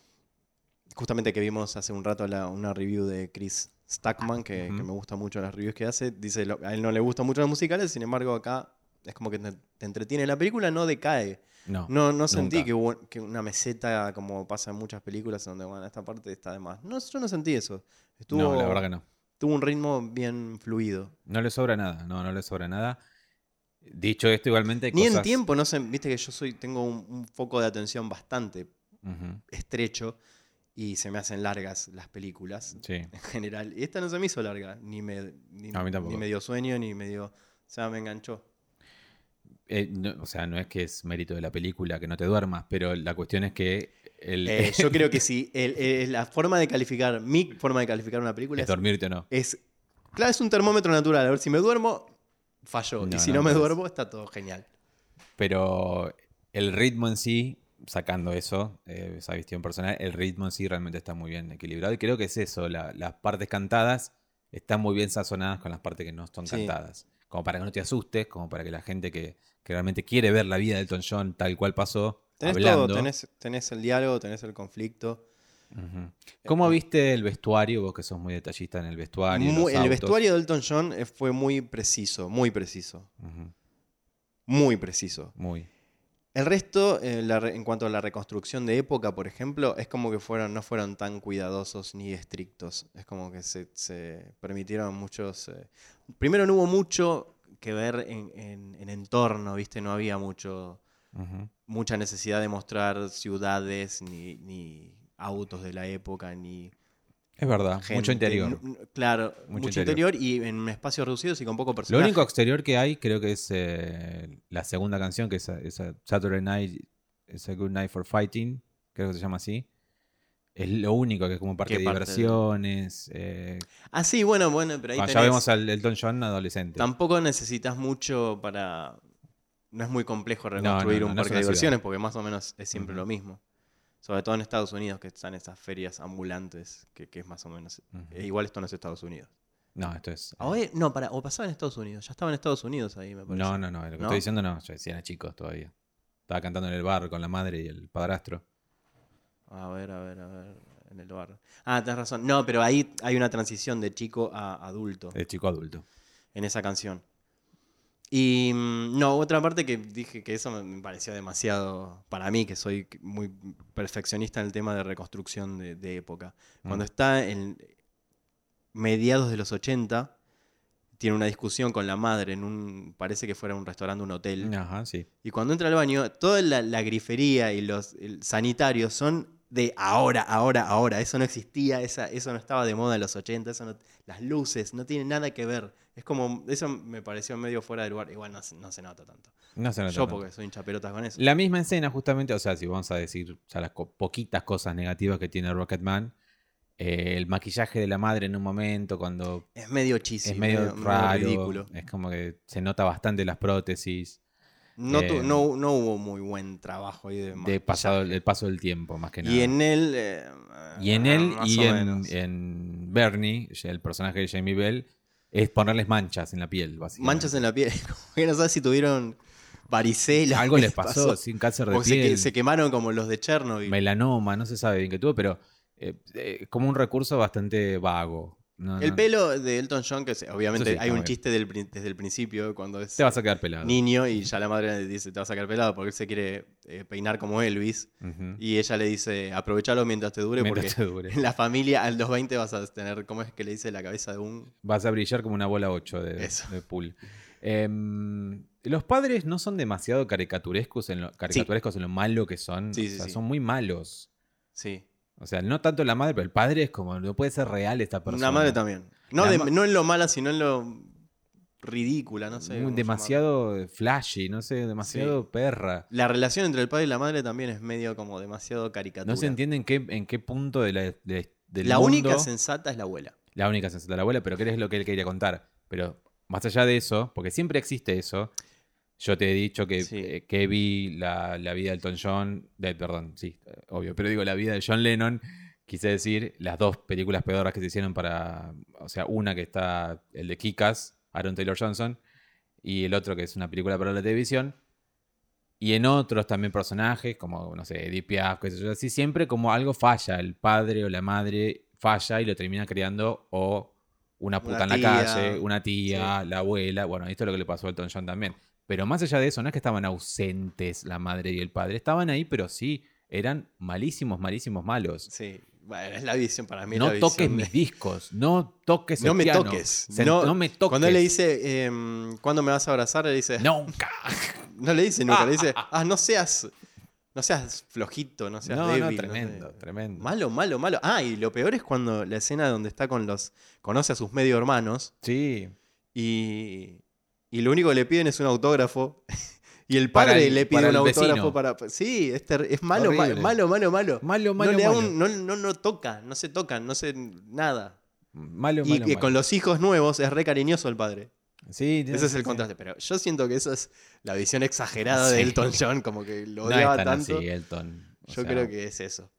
Justamente que vimos hace un rato la- una review de Chris Stackman, que, me gusta mucho las reviews que hace. Dice, lo- a él no le gustan mucho los musicales, sin embargo acá es como que te, te entretiene. La película no decae. No. No, no sentí que, hubo- que una meseta como pasa en muchas películas donde, bueno, esta parte está de más. No, yo no sentí eso. Estuvo, No, la verdad que no. tuvo un ritmo bien fluido. No le sobra nada. No, no le sobra nada. Dicho esto, igualmente. hay Ni en tiempo, no sé, viste que yo soy, tengo un, un foco de atención bastante estrecho y se me hacen largas las películas Sí. en general. Y esta no se me hizo larga, ni me, ni, A mí tampoco. ni me dio sueño, ni me dio... O sea, me enganchó. Eh, no, o sea, no es que es mérito de la película que no te duermas, pero la cuestión es que el, Eh, yo creo que sí, el- el- la forma de calificar, mi forma de calificar una película es es, dormirte o no. es- Claro, es un termómetro natural. A ver, si me duermo, falló. No, y si no, me duermo, está todo genial. Pero el ritmo en sí, sacando eso, eh, esa visión personal, el ritmo en sí realmente está muy bien equilibrado. Y creo que es eso, la- las partes cantadas están muy bien sazonadas con las partes que no son Sí. cantadas. Como para que no te asustes, como para que la gente que, que realmente quiere ver la vida de Elton John tal cual pasó, Tenés hablando. todo, tenés, tenés el diálogo, tenés el conflicto. Ujú. ¿Cómo viste el vestuario? Vos que sos muy detallista en el vestuario. Muy- el autos. vestuario de Elton John eh, fue muy preciso, muy preciso. Muy preciso. Muy. El resto, eh, la en cuanto a la reconstrucción de época, por ejemplo, es como que fueron, no fueron tan cuidadosos ni estrictos. Es como que se, se permitieron muchos... eh, Primero no hubo mucho que ver en, en- en entorno, ¿viste? No había mucho, mucha necesidad de mostrar ciudades, ni, ni autos de la época, ni Es verdad, mucho interior. Claro, Mucho mucho, interior. y en espacios reducidos y con poco Lo personaje. único exterior que hay creo que es eh, la segunda canción, que es, es Saturday Night, es a Good Night for Fighting, creo que se llama así. Es lo único que es como parque ¿Qué de parte de- diversiones. eh, Ah, sí, bueno, bueno, pero ahí cuando ya vemos al Elton John adolescente. Tampoco necesitas mucho para. No es muy complejo reconstruir no, un no parque de diversiones ciudad. porque más o menos es siempre lo mismo. Sobre todo en Estados Unidos, que están esas ferias ambulantes, que, que es más o menos. Eh, igual esto no es Estados Unidos. No, esto es. Ah, oye, no, para, o pasaba en Estados Unidos. Ya estaba en Estados Unidos ahí, me parece. no, no, no. Lo que ¿No? estoy diciendo no. Yo decía, chicos todavía. Estaba cantando en el bar con la madre y el padrastro. A ver, a ver, a ver. En el bar. Ah, tenés razón. No, pero ahí hay una transición de chico a adulto. El chico adulto. en esa canción. Y mm, no, otra parte que dije que eso me- pareció demasiado para mí, que soy muy perfeccionista en el tema de reconstrucción de, de época. Cuando Mm. está en mediados de los 80, tiene una discusión con la madre en un, parece que fuera un restaurante, un hotel. Ajá, sí. Y cuando entra al baño, toda la, la grifería y los sanitarios son de ahora, ahora, ahora. Eso no existía, esa, eso no estaba de moda en los 80, eso no- las luces, no tiene nada que ver. Es como, eso me pareció medio fuera de lugar. Igual no, se- no se nota tanto. No se nota Yo tanto. porque soy hinchapelotas con eso. La misma escena, justamente, o sea, si vamos a decir ya las co- poquitas cosas negativas que tiene Rocketman, Eh, el maquillaje de la madre en un momento, cuando Es medio cheesy, es medio, raro. ridículo. Es como que se nota bastante las prótesis. No, tu- Eh, no, no hubo muy buen trabajo ahí de De pasado, el paso del tiempo, más que nada. Y en él. eh, Y en él y en, en Bernie, el personaje de Jamie Bell, es ponerles manchas en la piel, básicamente. Manchas en la piel. Que no sabes si tuvieron varicela. Algo ¿qué les pasó, sin cáncer de O se, que- piel, se quemaron como los de Chernobyl. melanoma, no se sabe bien qué tuvo, pero eh, eh, como un recurso bastante vago. No, El no- pelo de Elton John, que obviamente sí, hay un chiste del desde el principio, cuando es Te vas a quedar pelado. niño y ya la madre le dice, te vas a sacar pelado porque él se quiere eh, peinar como Elvis. Y ella le dice, aprovechalo mientras te dure Mientras porque te dure. en la familia a los 20 vas a tener, ¿cómo es que le dice la cabeza de un... Vas a brillar como una bola 8 de, Eso. de pool. Em, los padres no son demasiado caricaturescos en lo, caricaturescos en lo malo que son. Sí, o sea, son muy malos. Sí. O sea, no tanto la madre, pero el padre es como, no puede ser real esta persona. La madre también. No, La de- ma- no en lo mala, sino en lo ridícula, no sé. Demasiado flashy, no sé, demasiado perra. La relación entre el padre y la madre también es medio como demasiado caricatura. No se entiende en qué, en qué punto de la, de- del La mundo- única sensata es la abuela. La única sensata de la abuela, pero ¿qué es lo que él quería contar? Pero más allá de eso, porque siempre existe eso, yo te he dicho que, Sí. eh, que vi la, la vida de Elton John, de, perdón, sí, obvio, pero digo la vida de John Lennon, quise decir las dos películas pedoras que se hicieron para, o sea, una que está, el de Kikas, Aaron Taylor Johnson, y el otro que es una película para la televisión. Y en otros también personajes, como, no sé, Edith Piaf, qué sé yo, así, siempre como algo falla, el padre o la madre falla y lo termina creando o una puta Una en la tía. calle, una tía, la abuela. Bueno, esto es lo que le pasó a Elton John también. Pero más allá de eso, no es que estaban ausentes la madre y el padre, estaban ahí, pero sí, eran malísimos, malísimos malos. Sí. Bueno, es la visión para mí. No la toques mis discos, no toques el No me piano. toques. Se- no, no me toques. Cuando él le dice, em, ¿cuándo me vas a abrazar? Le dice, Nunca. no le dice nunca, le dice, ah, no seas, no seas flojito, no seas No, débil. no, sé". tremendo, tremendo. Malo, malo, malo. Ah, y lo peor es cuando la escena donde está con los, conoce a sus medio hermanos Sí. y, y lo único que le piden es un autógrafo. Y el Para padre el- le pide un autógrafo vecino. para. Sí, es, malo, ma- malo, malo, malo. Malo, no, malo, le malo. un- no, no, no toca, no se tocan, no se. nada. Malo, Y malo, malo. con los hijos nuevos es re cariñoso el padre. Sí, Ese es el sí. contraste. Pero yo siento que esa es la visión exagerada Sí. de Elton John, como que lo No es odiaba tan tanto. así, Elton. O yo sea, creo que es eso.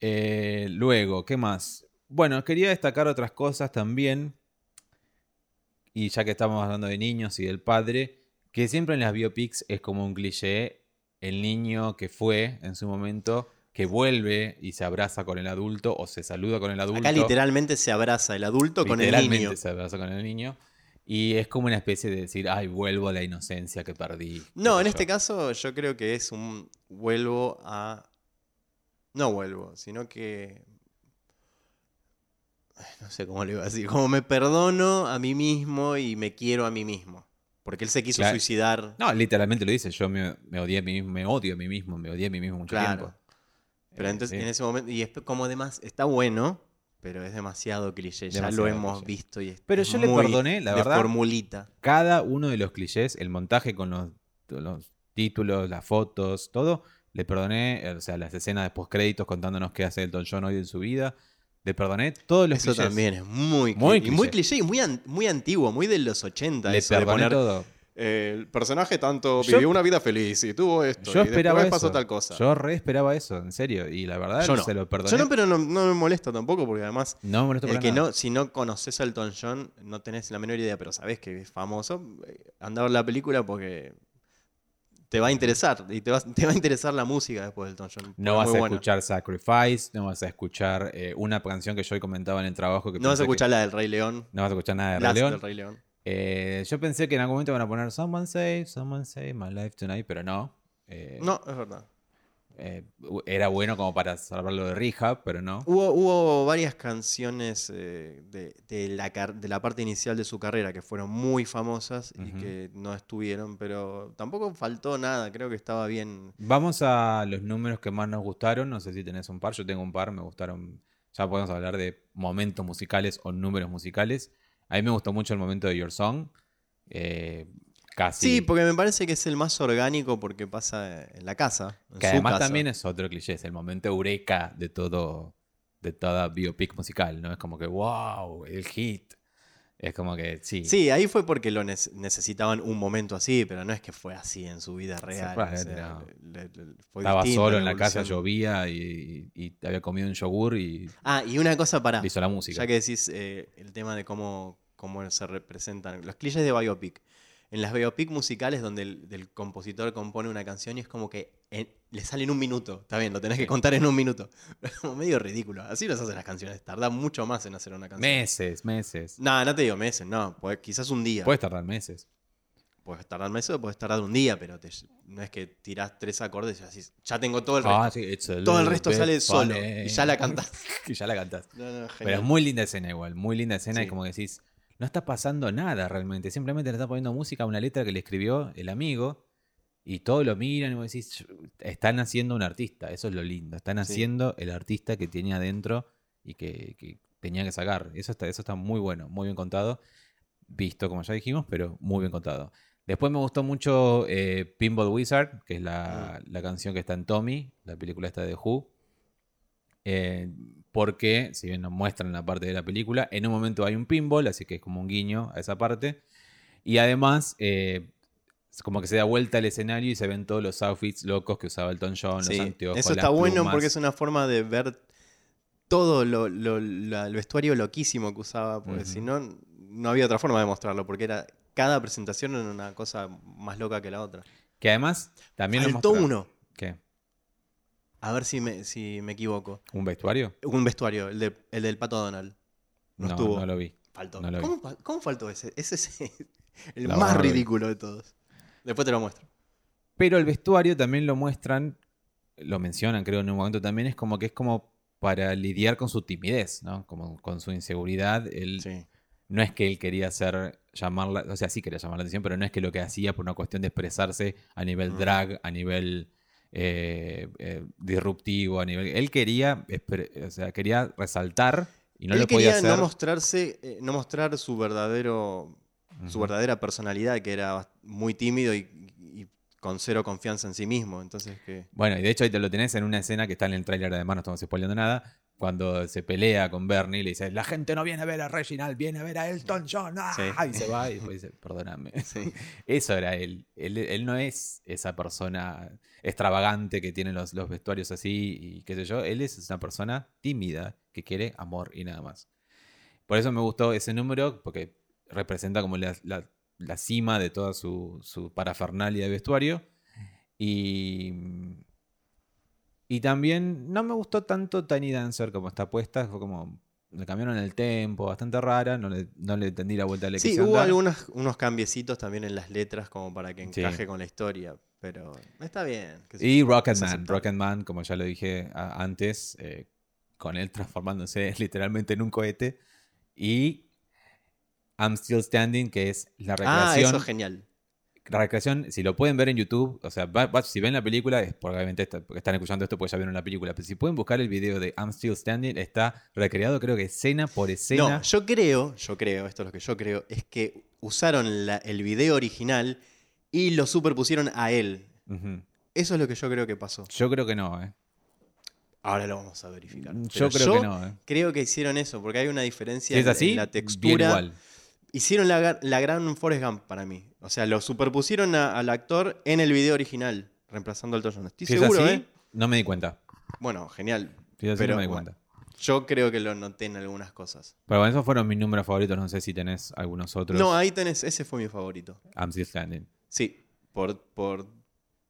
eh, luego, ¿qué más? Bueno, quería destacar otras cosas también. Y ya que estamos hablando de niños y del padre, que siempre en las biopics es como un cliché el niño que fue en su momento, que vuelve y se abraza con el adulto o se saluda con el adulto. Acá literalmente se abraza el adulto con el Literalmente niño. se abraza con el niño. Y es como una especie de decir, ay, vuelvo a la inocencia que perdí. No, en yo. este caso yo creo que es un vuelvo a... No vuelvo, sino que... No sé cómo le iba a decir. Como me perdono a mí mismo y me quiero a mí mismo. Porque él se quiso Claro. suicidar. No, literalmente lo dice. Yo me, me odié a mí mismo, me odio a mí mismo, me odié a mí mismo mucho Claro. tiempo. Pero Eh, entonces sí. en ese momento... Y es como además... Está bueno, pero es demasiado cliché. Ya lo hemos cliché. visto y es Pero yo le perdoné, la de verdad. formulita. Cada uno de los clichés, el montaje con los, los títulos, las fotos, todo, le perdoné, o sea, las escenas de postcréditos contándonos qué hace Elton John hoy en su vida. Le perdoné todos los Eso clichés. también es muy, Muy cli- y muy cliché. cliché y muy, an- muy antiguo, muy de los 80. Le eso de perdoné poner, todo. eh, el personaje tanto Yo- vivió una vida feliz y tuvo esto. Yo y esperaba después pasó eso. tal cosa. Yo re esperaba eso, en serio. Y la verdad, Yo no. se lo perdoné. Yo no, pero no, no me molesta tampoco porque además No me el para que nada. no, si no conoces a Elton John no tenés la menor idea, pero sabés que es famoso, eh, anda a ver la película porque te va a interesar y te va, te va a interesar la música después de Elton John. No vas a buena. escuchar Sacrifice, no vas a escuchar eh, una canción que yo hoy comentaba en el trabajo. Que No vas a que- escuchar la del Rey León. no vas a escuchar nada de Rey León. del Rey León. Eh, yo pensé que en algún momento van a poner Someone Save, Someone Save My Life Tonight, pero no. Eh, No, es verdad. Eh, era bueno como para salvarlo de Rehab, pero no. Hubo, hubo varias canciones eh, de, de la, car- de la parte inicial de su carrera que fueron muy famosas y que no estuvieron, pero tampoco faltó nada, creo que estaba bien. Vamos a los números que más nos gustaron. No sé si tenés un par, yo tengo un par, me gustaron. Ya podemos hablar de momentos musicales o números musicales. A mí me gustó mucho el momento de Your Song. eh, casi. Sí, porque me parece que es el más orgánico porque pasa en la casa. en Que su además casa. también es otro cliché, es el momento eureka de todo, de toda biopic musical, ¿no? Es como que, wow, el hit. Es como que, sí. Sí, ahí fue porque lo nece- necesitaban un momento así, pero no es que fue así en su vida real. probablemente o sea, no. le- le- fue Estaba solo en la casa, llovía y, y- y había comido un yogur y Ah, y una cosa para. hizo la música. Ya que decís eh, el tema de cómo, cómo se representan los clichés de biopic. En las biopic musicales donde el, del compositor compone una canción y es como que en- le sale en un minuto. Está bien, lo tenés que contar en un minuto. Pero es como medio ridículo. Así los hacen las canciones. Tarda mucho más en hacer una canción. Meses, meses. No, no te digo meses, no. Quizás un día. Puedes tardar meses. Puedes tardar meses o puedes tardar un día, pero te- no es que tirás tres acordes y decís, ya tengo todo el resto. Ah, sí, todo el resto sale solo. funny. Y ya la cantás. y ya la cantás. No, no, Pero es muy linda escena igual, muy linda escena y Sí. como que decís, no está pasando nada realmente, simplemente le está poniendo música a una letra que le escribió el amigo y todos lo miran y vos decís, están haciendo un artista, eso es lo lindo, están Sí. haciendo el artista que tenía adentro y que, que tenía que sacar. Eso está, eso está muy bueno, muy bien contado, visto como ya dijimos, pero muy bien contado. Después me gustó mucho eh, Pinball Wizard, que es la, Mm. la canción que está en Tommy, la película esta de Who. Eh, porque, si bien nos muestran la parte de la película, en un momento hay un pinball, así que es como un guiño a esa parte. Y además, eh, como que se da vuelta al escenario y se ven todos los outfits locos que usaba Elton John, Sí, los anteojos. Eso las está bueno plumas. porque es una forma de ver todo lo, lo- el vestuario loquísimo que usaba, porque si no, no había otra forma de mostrarlo, porque era cada presentación era una cosa más loca que la otra. Que además también lo Faltó mostraron- uno, ¿Qué? A ver si me, si me equivoco. ¿Un vestuario? Un vestuario, el, de- el del Pato Donald. No, No, estuvo. no lo vi. Faltó. no lo vi. ¿Cómo, cómo faltó ese? Ese es el La más ridículo de todos. Después te lo muestro. Pero el vestuario también lo muestran, lo mencionan creo en un momento también, es como que es como para lidiar con su timidez, ¿no? Como con su inseguridad. Él, Sí. No es que él quería hacer, llamarla, o sea, sí quería llamar la atención, pero no es que lo que hacía por una cuestión de expresarse a nivel Mm. drag, a nivel eh, eh, disruptivo, a nivel... Él quería, expre- o sea, quería resaltar y no Él lo podía quería hacer. no mostrarse, eh, no mostrar su verdadero su verdadera personalidad, que era muy tímido y, y con cero confianza en sí mismo. Entonces, que. Bueno, y de hecho ahí te lo tenés en una escena que está en el tráiler, además no estamos spoileando nada, cuando se pelea con Bernie, le dice, la gente no viene a ver a Reginald, viene a ver a Elton John, ¡ah! Sí. y se va y después dice, perdóname. Sí. Eso era él. él. él no es esa persona extravagante que tiene los, los vestuarios así y qué sé yo, él es una persona tímida que quiere amor y nada más. Por eso me gustó ese número, porque representa como la, la- la cima de toda su, su parafernalia de vestuario. Y, y también no me gustó tanto Tiny Dancer como está puesta, fue como le cambiaron el tempo, bastante rara, no le, no le entendí la vuelta Sí, hubo dar. algunos unos cambiecitos también en las letras como para que Sí. encaje con la historia. Pero está bien. sé Y Rocketman. Rocketman, como ya lo dije antes, eh, con él transformándose literalmente en un cohete. Y I'm Still Standing, que es la Ah, recreación. eso es genial. La recreación, si lo pueden ver en YouTube, o sea, va- va- si ven la película, es está- porque están escuchando esto porque ya vieron la película, pero si pueden buscar el video de I'm Still Standing, está recreado creo que escena por escena. No, yo creo, yo creo, esto es lo que yo creo, es que usaron la- el video original y lo superpusieron a él. Eso es lo que yo creo que pasó. Yo creo que no, ¿eh? Ahora lo vamos a verificar. Yo Pero creo que no, ¿eh? Creo que hicieron eso, porque hay una diferencia es en- así, en la bien textura. igual. Hicieron la, la gran Forrest Gump para mí. O sea, lo superpusieron a- al actor en el video original, reemplazando al John. Estoy seguro, así, ¿eh? no me di cuenta. Bueno, genial. Así, Pero, no me di bueno, cuenta. Yo creo que lo noté en algunas cosas. Pero bueno, esos fueron mis números favoritos. No sé si tenés algunos otros. No, ahí tenés, ese fue mi favorito. I'm Still Standing. Sí, por, por,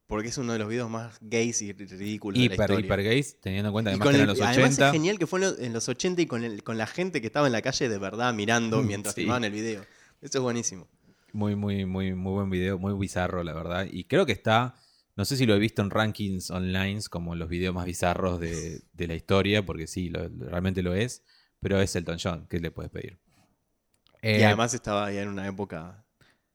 porque es uno de los videos más gays y ridículos de la Hiper, historia. hiper gays, teniendo en cuenta además con que el- eran los además 80. es genial que fue en los, en los 80 y con, el- con la gente que estaba en la calle de verdad mirando Mm, mientras sí. filmaban el video. Eso es buenísimo. Muy, muy, muy, muy buen video, muy bizarro, la verdad. Y creo que está, no sé si lo he visto en rankings online como los videos más bizarros de, de la historia, porque sí, lo- realmente lo es, pero es Elton John, ¿qué le puedes pedir? y Eh, además estaba ya en una época,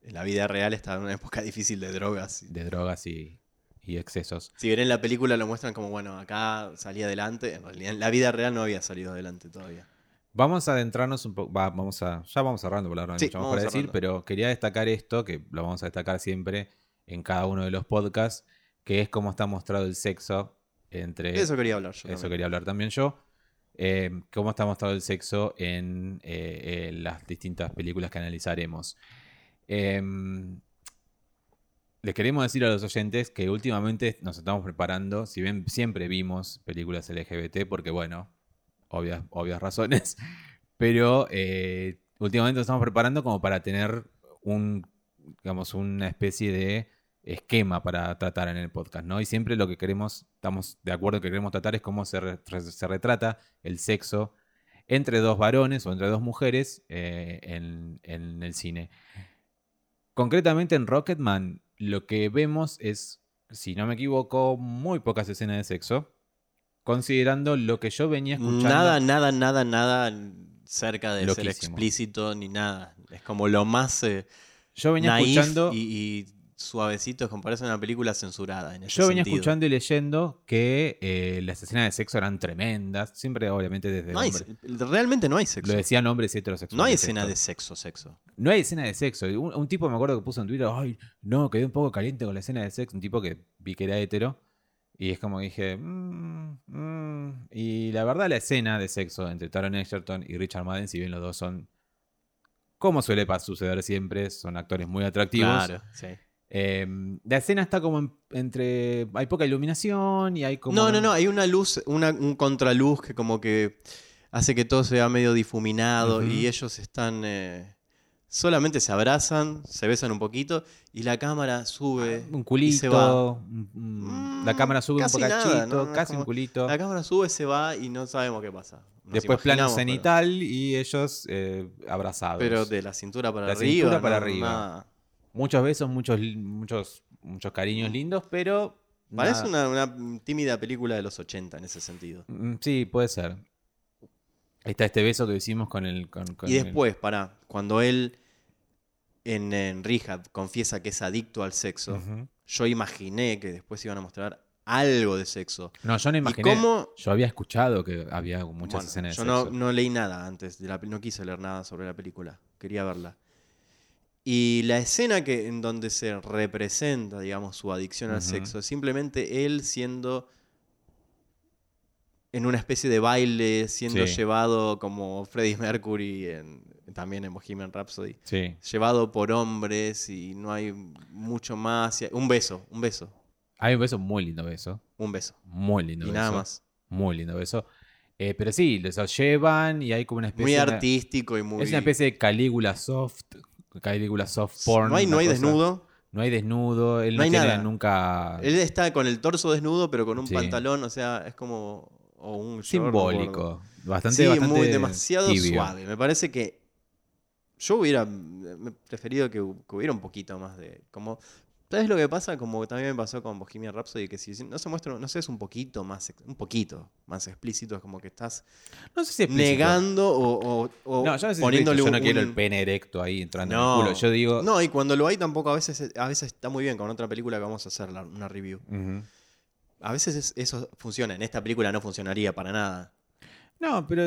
en la vida real estaba en una época difícil de drogas. De drogas y, y excesos. Si bien en la película lo muestran como, bueno, acá salía adelante, en realidad en la vida real no había salido adelante todavía. Vamos a adentrarnos un poco, vamos a, ya vamos cerrando, por la verdad no hay Sí, mucho más para decir, pero quería destacar esto, que lo vamos a destacar siempre en cada uno de los podcasts, que es cómo está mostrado el sexo entre... Eso quería hablar yo. Eso también. quería hablar también yo. eh, cómo está mostrado el sexo en, eh, en las distintas películas que analizaremos. Em, les queremos decir a los oyentes que últimamente nos estamos preparando, si bien siempre vimos películas LGBT, porque bueno, obvias, razones, pero eh, últimamente nos estamos preparando como para tener un, una especie de esquema para tratar en el podcast, ¿no? Y siempre lo que queremos, estamos de acuerdo que queremos tratar es cómo se, re- se retrata el sexo entre dos varones o entre dos mujeres eh, en el cine. Concretamente en Rocketman, lo que vemos es, si no me equivoco, muy pocas escenas de sexo, considerando lo que yo venía escuchando. Nada, nada, nada, nada cerca de ser Loquísimo. explícito ni nada. Es como lo más eh, yo venía escuchando. y, y suavecito, como parece una película censurada. En ese Yo venía sentido. escuchando y leyendo que eh, las escenas de sexo eran tremendas, siempre obviamente desde No hay, realmente no hay sexo. lo decían hombres heterosexuales. No hay escena de sexo, sexo. No hay escena de sexo. Un, un tipo me acuerdo que puso en Twitter, ay, no, quedé un poco caliente con la escena de sexo. Un tipo que vi que era hetero. Y es como dije, "Mm, mm". y la verdad la escena de sexo entre Taron Egerton y Richard Madden, si bien los dos son, como suele suceder siempre, son actores muy atractivos. Claro, sí. Eh, la escena está como en- entre, hay poca iluminación y hay como... No, no, no, hay una luz, una, un contraluz que como que hace que todo sea medio difuminado y ellos están... eh, solamente se abrazan, se besan un poquito y la cámara sube Un y se va. culito, un- un- la cámara sube un poquito, nada, ¿no? Casi un como- culito. La cámara sube, se va y no sabemos qué pasa. Nos Después plano pero- cenital y ellos eh, abrazados. Pero de la cintura para La arriba. cintura para no, arriba. nada. Muchos besos, muchos, muchos, muchos cariños lindos, pero. Parece una, una tímida película de los 80 en ese sentido. Mm, Sí, puede ser. Ahí está este beso que hicimos con el. Con, con Y el- después, para cuando él en, en Rehab confiesa que es adicto al sexo, yo imaginé que después iban a mostrar algo de sexo. No, yo no ¿Y imaginé. cómo? Yo había escuchado que había muchas Bueno, escenas yo de no, sexo. no leí nada antes, de la, no quise leer nada sobre la película, quería verla. Y la escena que, en donde se representa, digamos, su adicción al sexo, es simplemente él siendo en una especie de baile, siendo Sí. llevado como Freddie Mercury en- también en Bohemian Rhapsody, Sí. llevado por hombres y no hay mucho más. y- Un beso, un beso, Hay un beso muy lindo beso. un beso. Muy lindo y beso. nada más. Muy lindo beso. Eh, pero sí, los llevan y hay como una especie Muy de- artístico y muy... Es una especie de Calígula soft. Calígula soft porn. no hay, no una hay cosa- desnudo. No hay desnudo. Él No no, hay tiene nada. nunca. Él está con el torso desnudo, pero con un Sí. pantalón, o sea, es como. O un short, simbólico. Bastante, Sí, bastante muy demasiado tibio. suave. Me parece que. Yo hubiera preferido que hubiera un poquito más de. Como. ¿Sabes lo que pasa? Como también me pasó con Bohemian Rhapsody, que si no se muestra, no sé, es un poquito más, un poquito más explícito, es como que estás No sé si negando o, o- o No, yo no sé si poniéndole yo no un- quiero el pene erecto ahí entrando No. en el culo. Yo digo. No, y cuando lo hay tampoco a veces, a veces está muy bien con otra película que vamos a hacer, la- una review. A veces es- eso funciona. En esta película no funcionaría para nada. No, pero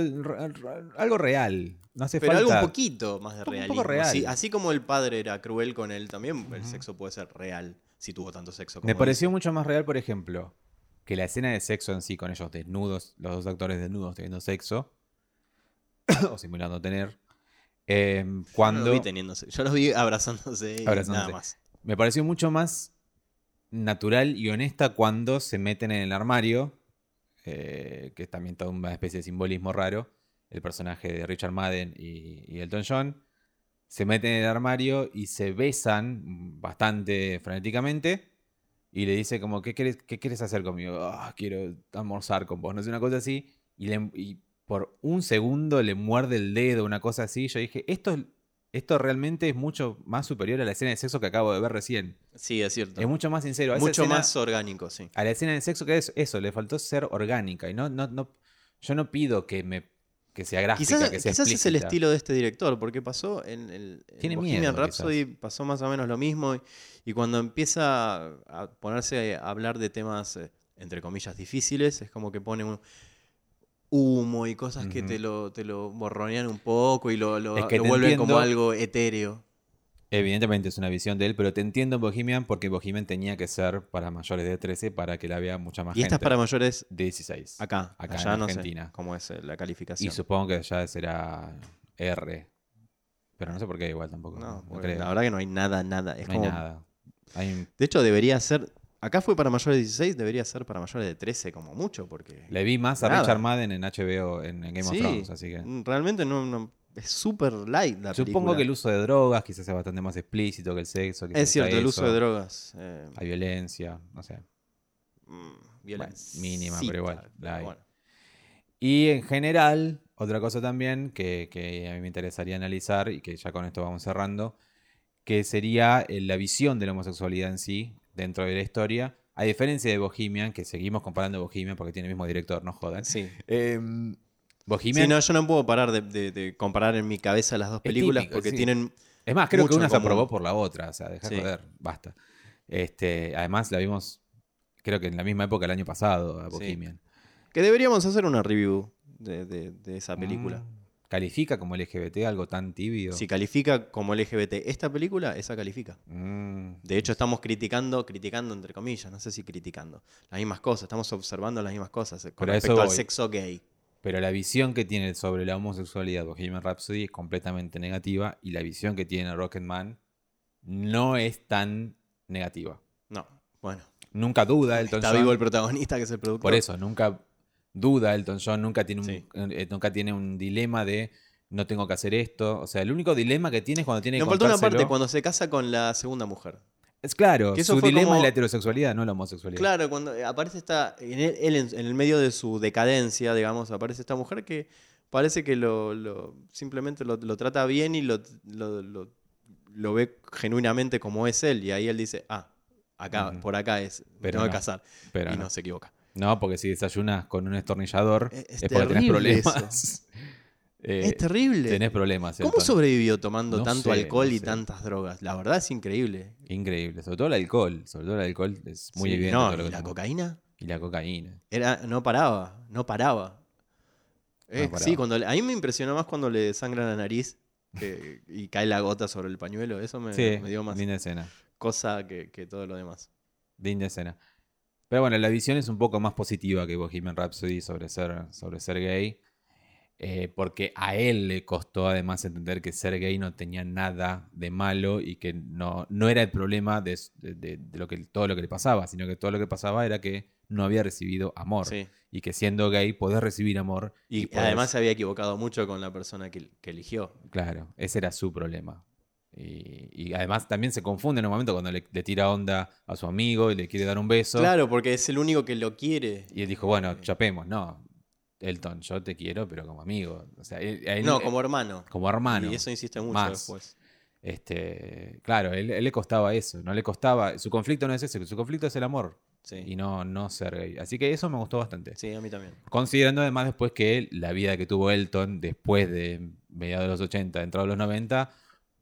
algo real. No hace Pero falta. algo un poquito más de Un poco realismo. real. Sí, así como el padre era cruel con él, también el sexo puede ser real si tuvo tanto sexo. Me pareció mucho más real, por ejemplo, que la escena de sexo en sí, con ellos desnudos, los dos actores desnudos teniendo sexo, o simulando tener, eh, Yo no cuando... los vi. Yo los vi abrazándose y Abrazándose. nada más. Me pareció mucho más natural y honesta cuando se meten en el armario, eh, que es también toda una especie de simbolismo raro. El personaje de Richard Madden y, Elton John se meten en el armario y se besan bastante frenéticamente. Y le dice como, ¿qué quieres, qué quieres hacer conmigo? "Ah, quiero almorzar con vos, no sé, una cosa así. Y, le- y por un segundo le muerde el dedo, una cosa así. Yo dije, esto, esto realmente es mucho más superior a la escena de sexo que acabo de ver recién. Sí, es cierto. Es mucho más sincero. A Mucho escena- más orgánico, sí. A la escena de sexo que es eso, le faltó ser orgánica. Y no, no, no, yo no pido que me que sea gráfica, Quizás, que sea quizás es el estilo de este director, porque pasó en el en Tiene Bohemian miedo, Rhapsody, pasó más o menos lo mismo. Y, y cuando empieza a ponerse a hablar de temas, eh, entre comillas, difíciles, es como que pone un humo y cosas que te lo, te lo borronean un poco y lo, lo- Es que lo vuelven como algo etéreo. Evidentemente es una visión de él, pero te entiendo en Bohemian porque Bohemian tenía que ser para mayores de 13 para que la vea mucha más Y gente. esta es para mayores de 16. acá, Acá allá en no Argentina. sé cómo es eh, la Y calificación. supongo que ya será R. Pero no sé por qué igual tampoco. no, No, creo. la verdad que no hay nada, nada. Es No hay nada. Hay De hecho, debería ser. Acá fue para mayores de 16, debería ser para mayores de 13, como mucho, porque. Le vi más a. Richard Madden en HBO, en, en Game of Thrones, así que... Realmente no, no- es súper light la Supongo película. que el uso de drogas quizás sea bastante más explícito que el sexo. Es cierto, el uso de drogas. eh, Hay violencia, no sé. mm, violencia. mínima, pero igual, la hay. bueno. Y en general, otra cosa también que, que a mí me interesaría analizar y que ya con esto vamos cerrando, que sería eh, la visión de la homosexualidad en sí dentro de la historia. A diferencia de Bohemian, que seguimos comparando Bohemian porque tiene el mismo director, no jodan. Sí. Em, Sí, Bohemian, no, yo no puedo parar de, de- de comparar en mi cabeza las dos películas típico, porque sí. tienen. es más, creo que una se aprobó por la otra, o sea, deja Sí. joder, basta. Este, además la vimos, creo que en la misma época el año pasado, a. Bohemian. Que deberíamos hacer una review de, de- de esa película. Mm, ¿Califica como LGBT algo tan tibio? Si califica como LGBT esta película, esa califica. Mm, De hecho, estamos criticando, criticando entre comillas, no sé si criticando, las mismas cosas, estamos observando las mismas cosas eh, con Pero respecto al sexo gay. Pero la visión que tiene sobre la homosexualidad Bohemian Rhapsody es completamente negativa y la visión que tiene Rocketman no es tan negativa. No, bueno. Nunca duda Elton Está John. vivo el protagonista que es el productor. Por eso, nunca duda Elton John, nunca tiene un, Sí. eh, nunca tiene un dilema de no tengo que hacer esto. O sea, el único dilema que tiene es cuando tiene que Nos faltó una parte cuando se casa con la segunda mujer. Es claro, que eso su dilema como- es la heterosexualidad, no la homosexualidad. Claro, cuando eh, aparece esta. En él, él en, el medio de su decadencia, digamos, aparece esta mujer que parece que lo, lo- simplemente lo, lo trata bien y lo, lo, ve genuinamente como es él. Y ahí él dice, ah, acá, por acá es, Pero tengo que no, casar. Pero y no. no. se equivoca. No, porque si desayunas con un destornillador Es- es, es porque tenés problemas. Eh, es terrible. tenés problemas. ¿Cómo sobrevivió tomando No tanto sé, alcohol no y sé. tantas drogas? La verdad es increíble. Increíble. Sobre todo el alcohol. Sobre todo el alcohol es muy Sí, evidente. No, y la cocaína Y la cocaína. era, no paraba, no paraba. Eh. Sí, cuando a mí me impresionó más cuando le sangra la nariz que- y cae la gota sobre el pañuelo. Eso me, sí, me dio más linda escena. cosa que, que todo lo demás. Linda escena. Pero bueno, la visión es un poco más positiva que Bohemian Rhapsody sobre ser, sobre ser gay. eh, porque a él le costó además entender que ser gay no tenía nada de malo y que no, no era el problema de, de- de- de lo que, todo lo que le pasaba, sino que todo lo que pasaba era que no había recibido amor. Sí. Y que siendo gay podés recibir amor. Y, podés- además se había equivocado mucho con la persona que, que eligió. Claro, ese era su problema. Y, y además también se confunde en un momento cuando le, le tira onda a su amigo y le quiere dar un beso. Claro, porque es el único que lo quiere. Y él dijo, bueno, Eh, chapemos. No, Elton, yo te quiero, pero como amigo. O sea, él- a él- No, eh, como hermano. como hermano. Y eso insiste mucho más. después. Este, claro, a él, a él le costaba eso. No le costaba. Su conflicto no es ese, su conflicto es el amor. Sí. Y no, no ser gay. Así que eso me gustó bastante. sí, a mí también. Considerando además después que la vida que tuvo Elton después de mediados de los 80, entrado los 90,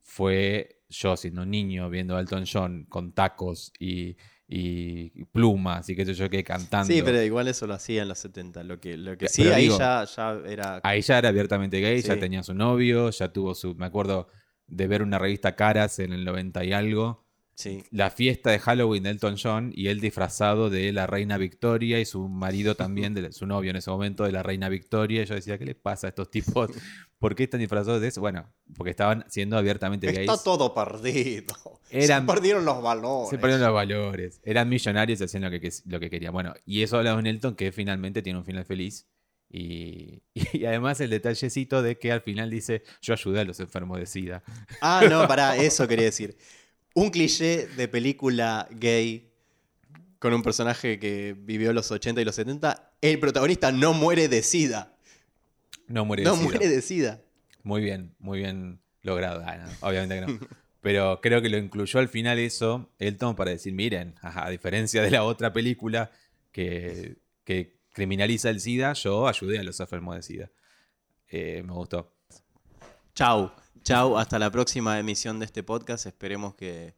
fue yo siendo un niño viendo a Elton John con tacos y, y plumas y qué sé yo qué cantando. Sí, pero igual eso lo hacía en los 70. Lo que, lo que Pero sí, ahí digo- ya, ya era. Ahí ya era abiertamente gay, ya tenía su novio, ya tuvo su. Me acuerdo de ver una revista Caras en el 90 y algo. Sí. La fiesta de Halloween de Elton John y él disfrazado de la reina Victoria y su marido también, de, su novio en ese momento, de la reina Victoria. Y yo decía, ¿qué les pasa a estos tipos? ¿Por qué están disfrazados de eso? Bueno, porque estaban siendo abiertamente gays. Está todo perdido. Eran- Se perdieron los valores. Se perdieron los valores. Eran millonarios y hacían lo que, lo que querían. Bueno, y eso hablaba en Elton que finalmente tiene un final feliz. Y, y además el detallecito de que al final dice, yo ayudé a los enfermos de SIDA. Ah, no, pará, eso quería decir. Un cliché de película gay con un personaje que vivió los 80 y los 70. El protagonista no muere de sida. No muere de No SIDA. muere de sida. Muy bien, muy bien logrado. Ah, no, obviamente que no. Pero creo que lo incluyó al final eso, Elton, para decir, miren, a diferencia de la otra película que, que criminaliza el SIDA, yo ayudé a los enfermos de SIDA. Eh, me gustó. Chau. Chau. Hasta la próxima emisión de este podcast. Esperemos que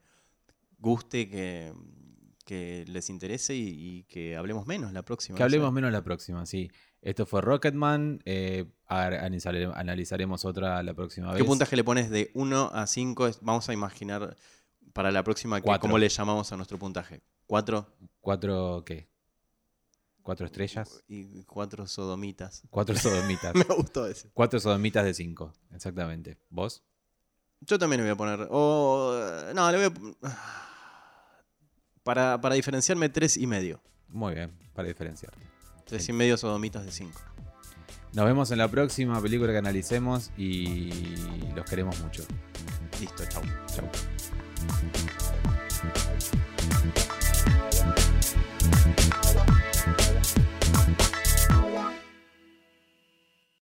guste, que, que les interese y, y que hablemos menos la próxima. Que hablemos menos la próxima, sí. Esto fue Rocketman. eh, analizaremos otra la próxima vez. ¿Qué puntaje le pones de 1 a 5? Vamos a imaginar para la próxima que, Cuatro. cómo le llamamos a nuestro puntaje. ¿4? ¿Cuatro qué? ¿Cuatro estrellas? Y 4 sodomitas. Cuatro sodomitas. Me gustó ese. Cuatro sodomitas de cinco, exactamente. ¿Vos? Yo también le voy a poner. o, no, le voy a. Para, para diferenciarme, 3 y medio. Muy bien, para diferenciarte. 3 y medio sodomitas de 5. Nos vemos en la próxima película que analicemos y los queremos mucho. Listo, chau. Chau.